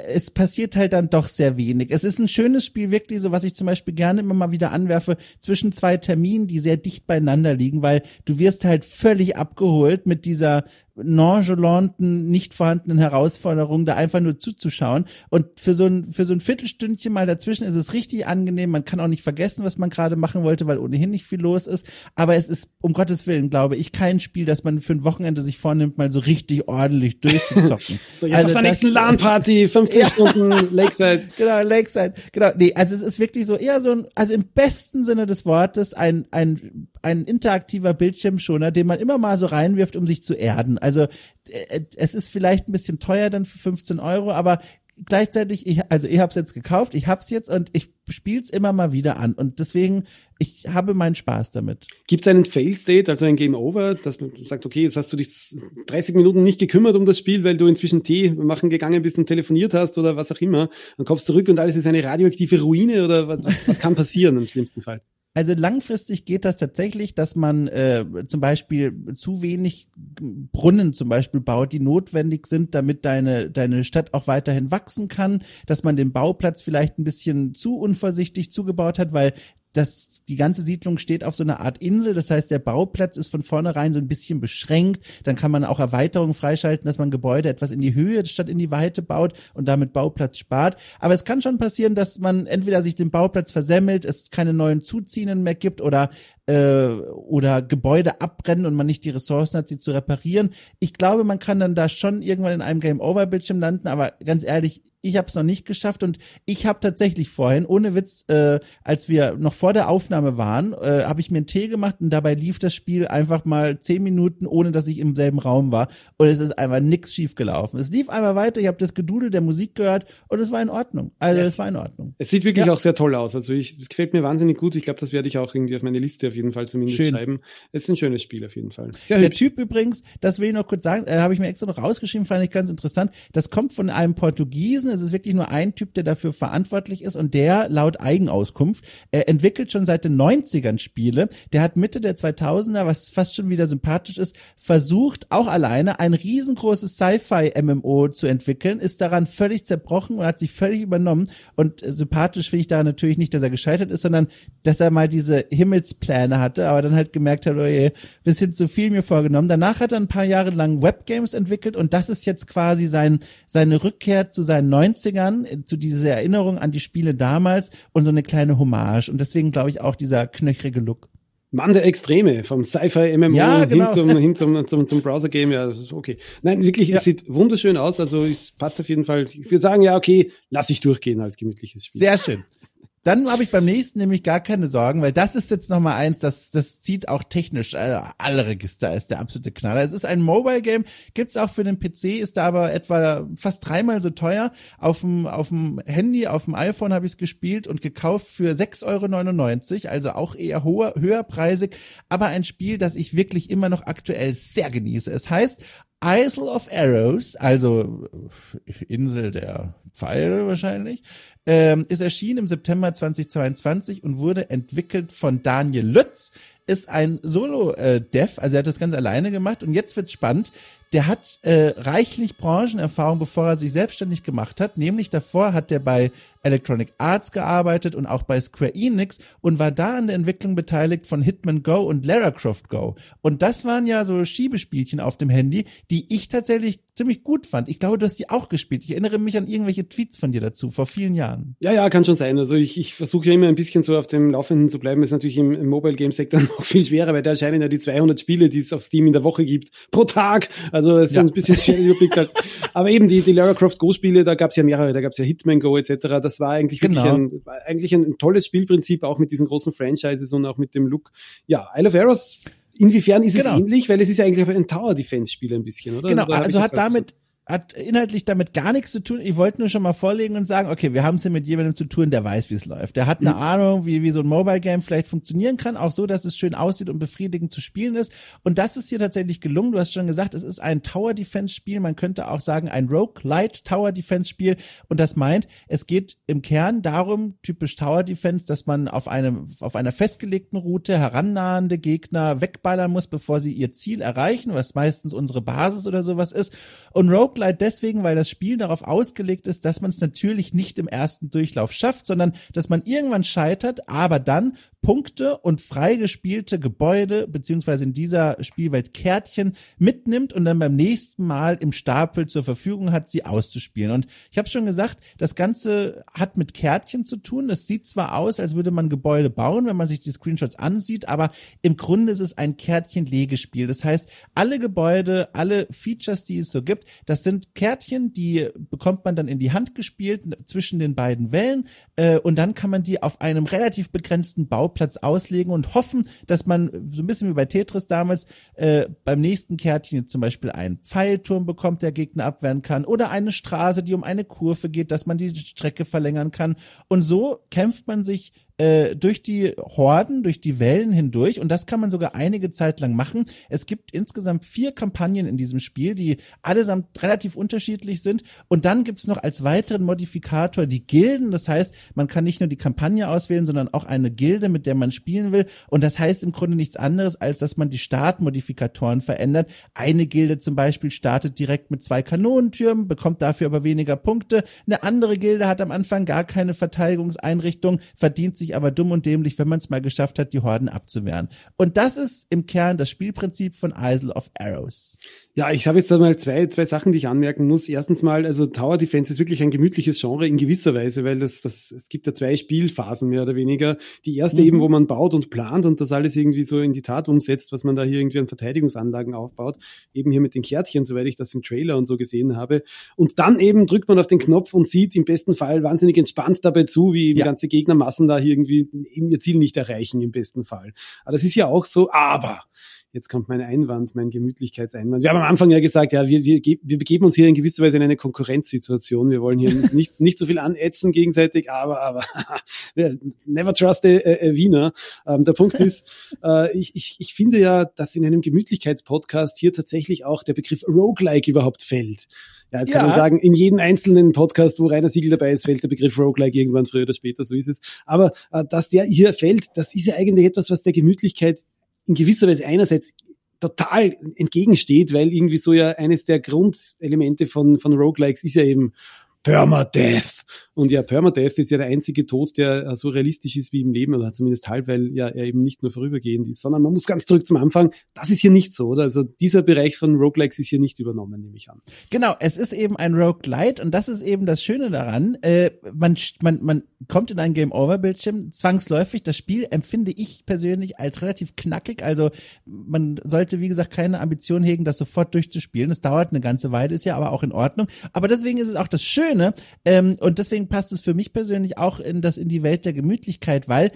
Es passiert halt dann doch sehr wenig. Es ist ein schönes Spiel, wirklich so, was ich zum Beispiel gerne immer mal wieder anwerfe, zwischen zwei Terminen, die sehr dicht beieinander liegen, weil du wirst halt völlig abgeholt mit dieser nonchalanten, nicht vorhandenen Herausforderungen, da einfach nur zuzuschauen. Und für so ein, für so ein Viertelstündchen mal dazwischen ist es richtig angenehm. Man kann auch nicht vergessen, was man gerade machen wollte, weil ohnehin nicht viel los ist. Aber es ist, um Gottes Willen, glaube ich, kein Spiel, das man für ein Wochenende sich vornimmt, mal so richtig ordentlich durchzuzocken. so, jetzt also auf der nächsten LAN-Party, 50 ja. Stunden Lakeside. genau, Lakeside. Genau. Nee, also es ist wirklich so eher so ein, also im besten Sinne des Wortes ein, ein, ein interaktiver Bildschirmschoner, den man immer mal so reinwirft, um sich zu erden. Also äh, es ist vielleicht ein bisschen teuer dann für 15 Euro, aber gleichzeitig, ich, also ich habe es jetzt gekauft, ich hab's jetzt und ich spiel's immer mal wieder an und deswegen, ich habe meinen Spaß damit. Gibt es einen Fail-State, also ein Game Over, dass man sagt, okay, jetzt hast du dich 30 Minuten nicht gekümmert um das Spiel, weil du inzwischen Tee machen gegangen bist und telefoniert hast oder was auch immer, dann kommst du zurück und alles ist eine radioaktive Ruine oder was, was kann passieren im schlimmsten Fall? Also langfristig geht das tatsächlich, dass man äh, zum Beispiel zu wenig Brunnen zum Beispiel baut, die notwendig sind, damit deine, deine Stadt auch weiterhin wachsen kann, dass man den Bauplatz vielleicht ein bisschen zu unvorsichtig zugebaut hat, weil das, die ganze Siedlung steht auf so einer Art Insel. Das heißt, der Bauplatz ist von vornherein so ein bisschen beschränkt. Dann kann man auch Erweiterungen freischalten, dass man Gebäude etwas in die Höhe statt in die Weite baut und damit Bauplatz spart. Aber es kann schon passieren, dass man entweder sich den Bauplatz versemmelt, es keine neuen Zuziehenden mehr gibt oder äh, oder Gebäude abbrennen und man nicht die Ressourcen hat, sie zu reparieren. Ich glaube, man kann dann da schon irgendwann in einem Game-Over-Bildschirm landen, aber ganz ehrlich, ich habe es noch nicht geschafft und ich habe tatsächlich vorhin, ohne Witz, äh, als wir noch vor der Aufnahme waren, äh, habe ich mir einen Tee gemacht und dabei lief das Spiel einfach mal zehn Minuten, ohne dass ich im selben Raum war und es ist einfach nix schief gelaufen. Es lief einmal weiter, ich habe das Gedudel der Musik gehört und es war in Ordnung. Also es, es war in Ordnung. Es sieht wirklich ja. auch sehr toll aus. Also ich, es gefällt mir wahnsinnig gut. Ich glaube, das werde ich auch irgendwie auf meine Liste auf jeden Fall zumindest Schön. schreiben. Es ist ein schönes Spiel auf jeden Fall. Sehr der hübsch. Typ übrigens, das will ich noch kurz sagen, äh, habe ich mir extra noch rausgeschrieben, fand ich ganz interessant. Das kommt von einem Portugiesen. Es ist wirklich nur ein Typ, der dafür verantwortlich ist und der laut Eigenauskunft äh, entwickelt schon seit den 90ern Spiele. Der hat Mitte der 2000er, was fast schon wieder sympathisch ist, versucht auch alleine ein riesengroßes Sci-Fi-MMO zu entwickeln, ist daran völlig zerbrochen und hat sich völlig übernommen. Und äh, sympathisch finde ich da natürlich nicht, dass er gescheitert ist, sondern dass er mal diese Himmelspläne hatte, aber dann halt gemerkt hat, oh je, bisschen zu viel mir vorgenommen. Danach hat er ein paar Jahre lang Webgames entwickelt und das ist jetzt quasi sein, seine Rückkehr zu seinen 90ern, zu dieser Erinnerung an die Spiele damals und so eine kleine Hommage. Und deswegen glaube ich auch dieser knöchrige Look. Mann der Extreme, vom Sci-Fi-MMO ja, genau. hin, zum, hin zum, zum, zum Browser-Game, ja, okay. Nein, wirklich, ja. es sieht wunderschön aus, also es passt auf jeden Fall. Ich würde sagen, ja, okay, lass ich durchgehen als gemütliches Spiel. Sehr schön. Dann habe ich beim nächsten nämlich gar keine Sorgen, weil das ist jetzt nochmal eins, das, das zieht auch technisch äh, alle Register, ist der absolute Knaller. Es ist ein Mobile Game, gibt's auch für den PC, ist da aber etwa fast dreimal so teuer. Auf dem, auf dem Handy, auf dem iPhone habe ich es gespielt und gekauft für 6,99 Euro, also auch eher hoher, höherpreisig, aber ein Spiel, das ich wirklich immer noch aktuell sehr genieße. Es heißt Isle of Arrows, also Insel der Pfeile wahrscheinlich, ähm, ist erschienen im September 2022 und wurde entwickelt von Daniel Lütz, ist ein Solo-Dev, äh, also er hat das ganz alleine gemacht und jetzt wird spannend. Der hat äh, reichlich Branchenerfahrung, bevor er sich selbstständig gemacht hat. Nämlich davor hat er bei Electronic Arts gearbeitet und auch bei Square Enix und war da an der Entwicklung beteiligt von Hitman Go und Lara Croft Go. Und das waren ja so Schiebespielchen auf dem Handy, die ich tatsächlich ziemlich gut fand. Ich glaube, du hast die auch gespielt. Ich erinnere mich an irgendwelche Tweets von dir dazu vor vielen Jahren. Ja, ja, kann schon sein. Also ich, ich versuche ja immer ein bisschen so auf dem Laufenden zu bleiben. ist natürlich im, im Mobile Game Sektor noch viel schwerer, weil da erscheinen ja die 200 Spiele, die es auf Steam in der Woche gibt, pro Tag. Also es ist ja. ein bisschen schwer Überblick. Aber eben die, die Lara Croft Go Spiele, da gab es ja mehrere. Da gab es ja Hitman Go etc. Das war eigentlich wirklich genau. ein, eigentlich ein, tolles Spielprinzip, auch mit diesen großen Franchises und auch mit dem Look. Ja, Isle of Arrows Inwiefern ist genau. es ähnlich? Weil es ist ja eigentlich ein Tower Defense Spiel ein bisschen, oder? Genau, also hat damit, hat inhaltlich damit gar nichts zu tun. Ich wollte nur schon mal vorlegen und sagen, okay, wir haben es hier mit jemandem zu tun, der weiß, wie es läuft. Der hat eine mhm. Ahnung, wie, wie so ein Mobile Game vielleicht funktionieren kann, auch so, dass es schön aussieht und befriedigend zu spielen ist. Und das ist hier tatsächlich gelungen. Du hast schon gesagt, es ist ein Tower Defense Spiel. Man könnte auch sagen, ein Rogue Light Tower Defense Spiel. Und das meint, es geht im Kern darum, typisch Tower Defense, dass man auf einem, auf einer festgelegten Route herannahende Gegner wegballern muss, bevor sie ihr Ziel erreichen, was meistens unsere Basis oder sowas ist. Und Rogue Roguelite deswegen, weil das Spiel darauf ausgelegt ist, dass man es natürlich nicht im ersten Durchlauf schafft, sondern dass man irgendwann scheitert, aber dann Punkte und freigespielte Gebäude beziehungsweise in dieser Spielwelt Kärtchen mitnimmt und dann beim nächsten Mal im Stapel zur Verfügung hat, sie auszuspielen. Und ich habe schon gesagt, das Ganze hat mit Kärtchen zu tun. Es sieht zwar aus, als würde man Gebäude bauen, wenn man sich die Screenshots ansieht, aber im Grunde ist es ein Kärtchen-Legespiel. Das heißt, alle Gebäude, alle Features, die es so gibt, das sind Kärtchen, die bekommt man dann in die Hand gespielt zwischen den beiden Wellen äh, und dann kann man die auf einem relativ begrenzten Bauplatz auslegen und hoffen, dass man so ein bisschen wie bei Tetris damals äh, beim nächsten Kärtchen zum Beispiel einen Pfeilturm bekommt, der Gegner abwehren kann oder eine Straße, die um eine Kurve geht, dass man die Strecke verlängern kann. Und so kämpft man sich äh, durch die Horden, durch die Wellen hindurch und das kann man sogar einige Zeit lang machen. Es gibt insgesamt vier Kampagnen in diesem Spiel, die allesamt relativ unterschiedlich sind und dann gibt's noch als weiteren Modifikator die Gilden. Das heißt, man kann nicht nur die Kampagne auswählen, sondern auch eine Gilde, mit der man spielen will und das heißt im Grunde nichts anderes, als dass man die Startmodifikatoren verändert. Eine Gilde zum Beispiel startet direkt mit zwei Kanonentürmen, bekommt dafür aber weniger Punkte. Eine andere Gilde hat am Anfang gar keine Verteidigungseinrichtung, verdient sich sich aber dumm und dämlich, wenn man es mal geschafft hat, die Horden abzuwehren. Und das ist im Kern das Spielprinzip von Isle of Arrows. Ja, ich habe jetzt da mal zwei, zwei Sachen, die ich anmerken muss. Erstens mal, also Tower Defense ist wirklich ein gemütliches Genre in gewisser Weise, weil das, das, es gibt ja zwei Spielphasen mehr oder weniger. Die erste mhm. eben, wo man baut und plant und das alles irgendwie so in die Tat umsetzt, was man da hier irgendwie an Verteidigungsanlagen aufbaut. Eben hier mit den Kärtchen, soweit ich das im Trailer und so gesehen habe. Und dann eben drückt man auf den Knopf und sieht im besten Fall wahnsinnig entspannt dabei zu, wie ja. ganze Gegnermassen da hier irgendwie eben ihr Ziel nicht erreichen im besten Fall. Aber das ist ja auch so, aber Jetzt kommt mein Einwand, mein Gemütlichkeitseinwand. Wir haben am Anfang ja gesagt, ja, wir, wir, wir begeben uns hier in gewisser Weise in eine Konkurrenzsituation. Wir wollen hier nicht, nicht so viel anätzen gegenseitig, aber, aber never trust a, a Wiener. Ähm, der Punkt ist, äh, ich, ich, ich finde ja, dass in einem Gemütlichkeitspodcast hier tatsächlich auch der Begriff Roguelike überhaupt fällt. Ja, jetzt kann ja. man sagen, in jedem einzelnen Podcast, wo Rainer Siegel dabei ist, fällt der Begriff Roguelike irgendwann früher oder später, so ist es. Aber äh, dass der hier fällt, das ist ja eigentlich etwas, was der Gemütlichkeit in gewisser Weise einerseits total entgegensteht, weil irgendwie so ja eines der Grundelemente von, von Roguelikes ist ja eben Permadeath. Und ja, Permadeath ist ja der einzige Tod, der äh, so realistisch ist wie im Leben, oder zumindest halb, weil ja er eben nicht nur vorübergehend ist, sondern man muss ganz zurück zum Anfang. Das ist hier nicht so, oder? Also dieser Bereich von Roguelikes ist hier nicht übernommen, nehme ich an. Genau, es ist eben ein Roguelite und das ist eben das Schöne daran. Äh, man, man, man kommt in einen Game-Over-Bildschirm zwangsläufig. Das Spiel empfinde ich persönlich als relativ knackig. Also man sollte, wie gesagt, keine Ambition hegen, das sofort durchzuspielen. Es dauert eine ganze Weile, ist ja aber auch in Ordnung. Aber deswegen ist es auch das Schöne, Schöne. Ähm, und deswegen passt es für mich persönlich auch in das in die Welt der Gemütlichkeit, weil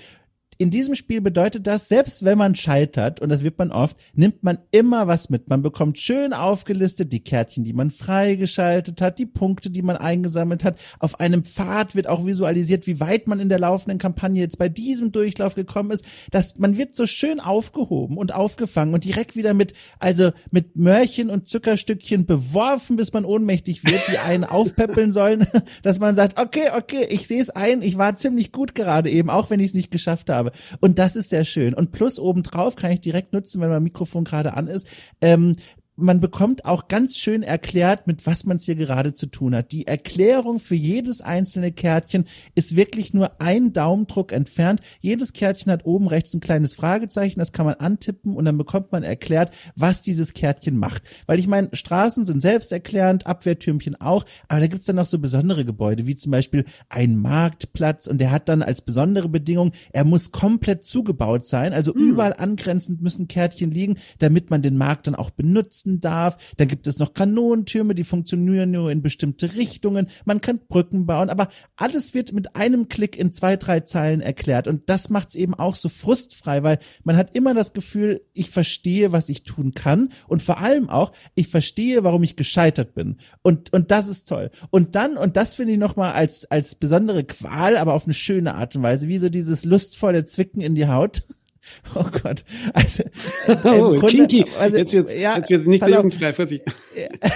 in diesem Spiel bedeutet das, selbst wenn man scheitert, und das wird man oft, nimmt man immer was mit. Man bekommt schön aufgelistet die Kärtchen, die man freigeschaltet hat, die Punkte, die man eingesammelt hat. Auf einem Pfad wird auch visualisiert, wie weit man in der laufenden Kampagne jetzt bei diesem Durchlauf gekommen ist. dass man wird so schön aufgehoben und aufgefangen und direkt wieder mit, also mit Mörchen und Zuckerstückchen beworfen, bis man ohnmächtig wird, die einen aufpäppeln sollen, dass man sagt, okay, okay, ich sehe es ein, ich war ziemlich gut gerade eben, auch wenn ich es nicht geschafft habe. Und das ist sehr schön. Und plus obendrauf kann ich direkt nutzen, wenn mein Mikrofon gerade an ist. Ähm, man bekommt auch ganz schön erklärt, mit was man es hier gerade zu tun hat. Die Erklärung für jedes einzelne Kärtchen ist wirklich nur ein Daumendruck entfernt. Jedes Kärtchen hat oben rechts ein kleines Fragezeichen, das kann man antippen und dann bekommt man erklärt, was dieses Kärtchen macht. Weil ich meine, Straßen sind selbsterklärend, Abwehrtürmchen auch, aber da gibt's dann noch so besondere Gebäude, wie zum Beispiel ein Marktplatz und der hat dann als besondere Bedingung, er muss komplett zugebaut sein, also mhm. überall angrenzend müssen Kärtchen liegen, damit man den Markt dann auch benutzen schießen darf. Dann gibt es noch Kanonentürme, die funktionieren nur in bestimmte Richtungen. Man kann Brücken bauen, aber alles wird mit einem Klick in zwei, drei Zeilen erklärt. Und das macht es eben auch so frustfrei, weil man hat immer das Gefühl, ich verstehe, was ich tun kann. Und vor allem auch, ich verstehe, warum ich gescheitert bin. Und, und das ist toll. Und dann, und das finde ich nochmal als, als besondere Qual, aber auf eine schöne Art und Weise, wie so dieses lustvolle Zwicken in die Haut. Oh Gott. Also, oh, Grunde, kinky. Also, jetzt wird's, ja, jetzt wird's nicht jugendfrei, Vorsicht.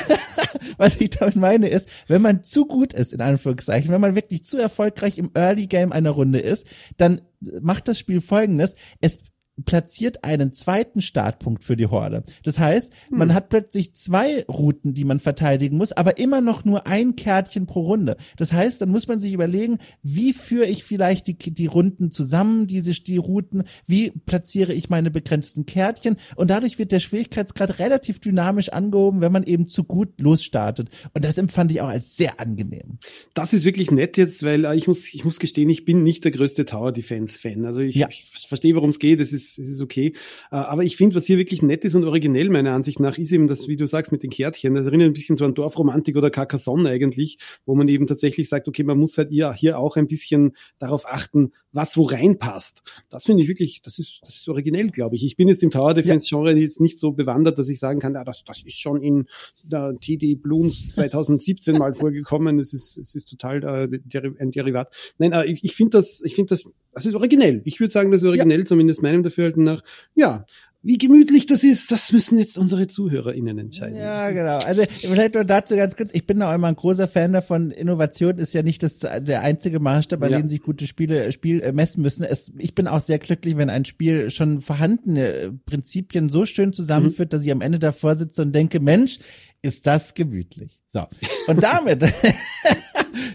Was ich damit meine ist, wenn man zu gut ist, in Anführungszeichen, wenn man wirklich zu erfolgreich im Early Game einer Runde ist, dann macht das Spiel folgendes. Es platziert einen zweiten Startpunkt für die Horde. Das heißt, hm. man hat plötzlich zwei Routen, die man verteidigen muss, aber immer noch nur ein Kärtchen pro Runde. Das heißt, dann muss man sich überlegen, wie führe ich vielleicht die, die Runden zusammen, diese die Routen, wie platziere ich meine begrenzten Kärtchen und dadurch wird der Schwierigkeitsgrad relativ dynamisch angehoben, wenn man eben zu gut losstartet. Und das empfand ich auch als sehr angenehm. Das ist wirklich nett jetzt, weil äh, ich muss, ich muss gestehen, ich bin nicht der größte Tower Defense Fan. Also ich, ja. ich verstehe, worum es geht. Es ist ist, es ist okay. Äh, aber ich finde, was hier wirklich nett ist und originell meiner Ansicht nach, ist eben das, wie du sagst, mit den Kärtchen. Das erinnert ein bisschen so an Dorfromantik oder Carcassonne eigentlich, wo man eben tatsächlich sagt, okay, man muss halt hier auch ein bisschen darauf achten, was wo reinpasst. Das finde ich wirklich, das ist, das ist originell, glaube ich. Ich bin jetzt im Tower Defense Genre ja. jetzt nicht so bewandert, dass ich sagen kann, ah, das, das ist schon in der TD Bloons 2017 mal vorgekommen. Es ist, es ist total äh, ein Derivat. Nein, äh, ich, ich finde das, ich finde das, das ist originell. Ich würde sagen, das ist originell, ja. zumindest meinem Dafürhalten nach. Ja, wie gemütlich das ist, das müssen jetzt unsere ZuhörerInnen entscheiden. Ja, genau. Also vielleicht nur dazu ganz kurz, ich bin auch immer ein großer Fan davon, Innovation ist ja nicht das, der einzige Maßstab, bei ja. dem sich gute Spiele Spiel äh, messen müssen. Es, ich bin auch sehr glücklich, wenn ein Spiel schon vorhandene Prinzipien so schön zusammenführt, mhm. dass ich am Ende davor sitze und denke, Mensch, ist das gemütlich. So. Und damit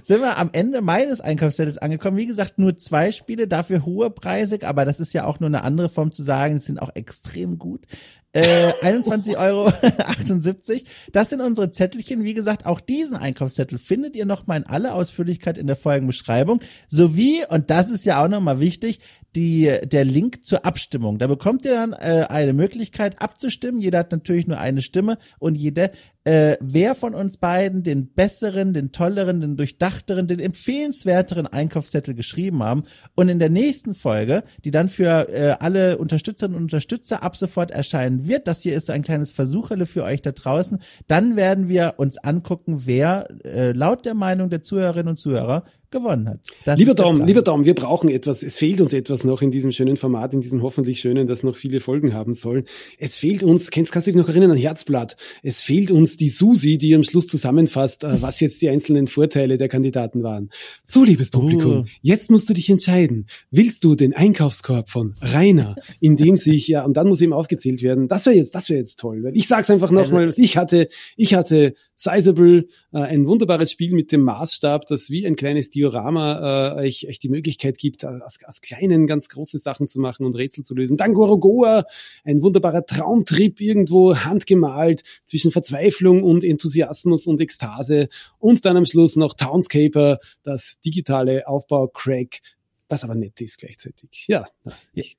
sind wir am Ende meines Einkaufszettels angekommen. Wie gesagt, nur zwei Spiele, dafür hohe Preise, aber das ist ja auch nur eine andere Form zu sagen, sie sind auch extrem gut. Äh, 21,78 Euro. Das sind unsere Zettelchen. Wie gesagt, auch diesen Einkaufszettel findet ihr nochmal in aller Ausführlichkeit in der Folgenbeschreibung. Sowie, und das ist ja auch nochmal wichtig, die, der Link zur Abstimmung. Da bekommt ihr dann äh, eine Möglichkeit abzustimmen. Jeder hat natürlich nur eine Stimme und jede, äh, wer von uns beiden den besseren, den tolleren, den durchdachteren, den empfehlenswerteren Einkaufszettel geschrieben haben. Und in der nächsten Folge, die dann für äh, alle Unterstützerinnen und Unterstützer ab sofort erscheinen wird, das hier ist ein kleines Versucherle für euch da draußen, dann werden wir uns angucken, wer äh, laut der Meinung der Zuhörerinnen und Zuhörer gewonnen hat. Das lieber Dom, lieber Dom, wir brauchen etwas. Es fehlt uns etwas noch in diesem schönen Format, in diesem hoffentlich schönen, das noch viele Folgen haben soll. Es fehlt uns, kennst, kannst du dich noch erinnern an Herzblatt? Es fehlt uns die Susi, die am Schluss zusammenfasst, äh, was jetzt die einzelnen Vorteile der Kandidaten waren. So, liebes Publikum, oh. jetzt musst du dich entscheiden. Willst du den Einkaufskorb von Rainer, in dem sich, ja, und dann muss eben aufgezählt werden. Das wäre jetzt, das wäre jetzt toll. Weil ich sag's einfach nochmal, also, ich hatte, ich hatte Sizable, äh, ein wunderbares Spiel mit dem Maßstab, das wie ein kleines Diorama äh, euch, euch die Möglichkeit gibt, aus, aus kleinen ganz große Sachen zu machen und Rätsel zu lösen. Dann Gorogoa, ein wunderbarer Traumtrip irgendwo handgemalt zwischen Verzweiflung und Enthusiasmus und Ekstase. Und dann am Schluss noch Townscaper, das digitale Aufbau-Crack das aber nett ist gleichzeitig. Ja,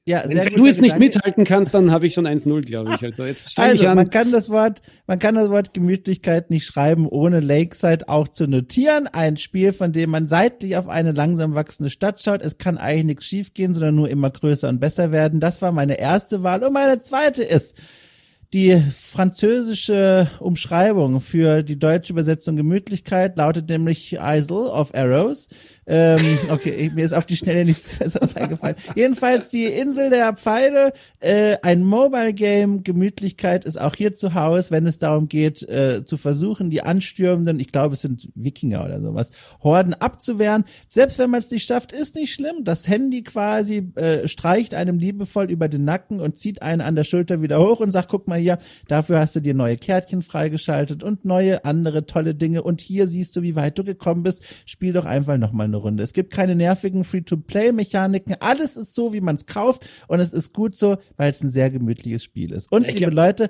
ja wenn, wenn du jetzt nicht mithalten kannst, dann habe ich schon 1-0, glaube ich. Also jetzt steige also, ich an. Man kann das Wort, man kann das Wort Gemütlichkeit nicht schreiben, ohne Lakeside auch zu notieren. Ein Spiel, von dem man seitlich auf eine langsam wachsende Stadt schaut. Es kann eigentlich nichts schiefgehen, sondern nur immer größer und besser werden. Das war meine erste Wahl und meine zweite ist die französische Umschreibung für die deutsche Übersetzung Gemütlichkeit lautet nämlich Isle of Arrows. Ähm, okay, mir ist auf die Schnelle nichts Besseres eingefallen. Jedenfalls die Insel der Pfeile, äh, ein Mobile Game, Gemütlichkeit ist auch hier zu Hause, wenn es darum geht, äh, zu versuchen, die anstürmenden, ich glaube, es sind Wikinger oder sowas, Horden abzuwehren. Selbst wenn man es nicht schafft, ist nicht schlimm. Das Handy quasi äh, streicht einem liebevoll über den Nacken und zieht einen an der Schulter wieder hoch und sagt, guck mal hier, dafür hast du dir neue Kärtchen freigeschaltet und neue andere tolle Dinge und hier siehst du, wie weit du gekommen bist. Spiel doch einfach nochmal eine Runde. Es gibt keine nervigen Free-to-Play-Mechaniken. Alles ist so, wie man es kauft und es ist gut so, weil es ein sehr gemütliches Spiel ist. Und liebe Leute,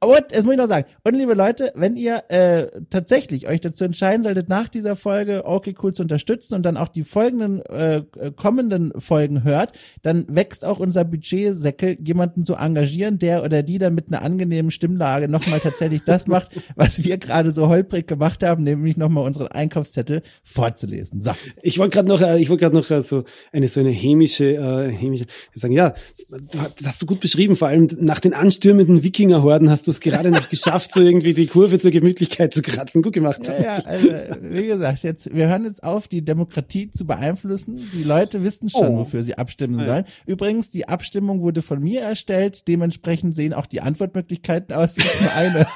und, das muss ich noch sagen. Und liebe Leute, wenn ihr äh, tatsächlich euch dazu entscheiden solltet, nach dieser Folge okay cool zu unterstützen und dann auch die folgenden äh, kommenden Folgen hört, dann wächst auch unser Budgetsäckel, jemanden zu engagieren, der oder die dann mit einer angenehmen Stimmlage nochmal tatsächlich das macht, was wir gerade so holprig gemacht haben, nämlich nochmal unseren Einkaufszettel vorzulesen. So. Ich wollte gerade noch, äh, ich wollte gerade noch äh, so eine so eine hämische, äh, hämische sagen, ja, das hast du gut beschrieben, vor allem nach den anstürmenden Wikingerhorden hast du es gerade noch geschafft, so irgendwie die Kurve zur Gemütlichkeit zu kratzen. Gut gemacht. Ja, ja, also, wie gesagt, jetzt, wir hören jetzt auf, die Demokratie zu beeinflussen. Die Leute wissen schon, oh. wofür sie abstimmen sollen. Übrigens, die Abstimmung wurde von mir erstellt. Dementsprechend sehen auch die Antwortmöglichkeiten aus. Nur eine,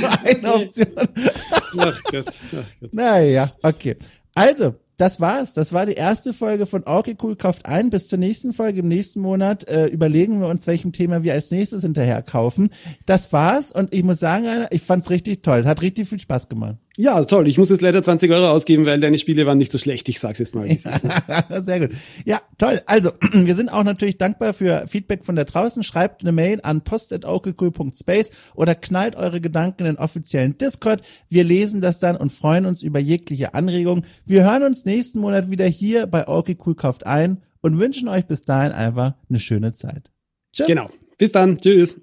nur eine Option. Ach Gott, ach Gott. Naja, okay. Also, das war's. Das war die erste Folge von Okay Cool kauft ein. Bis zur nächsten Folge im nächsten Monat äh, überlegen wir uns, welchem Thema wir als nächstes hinterher kaufen. Das war's und ich muss sagen, ich fand's richtig toll. Hat richtig viel Spaß gemacht. Ja, toll. Ich muss jetzt leider 20 Euro ausgeben, weil deine Spiele waren nicht so schlecht. Ich sag's jetzt mal. Sehr gut. Ja, toll. Also, wir sind auch natürlich dankbar für Feedback von da draußen. Schreibt eine Mail an post.okelcool.space oder knallt eure Gedanken in den offiziellen Discord. Wir lesen das dann und freuen uns über jegliche Anregungen. Wir hören uns nächsten Monat wieder hier bei Okay Cool kauft ein und wünschen euch bis dahin einfach eine schöne Zeit. Tschüss. Genau. Bis dann. Tschüss.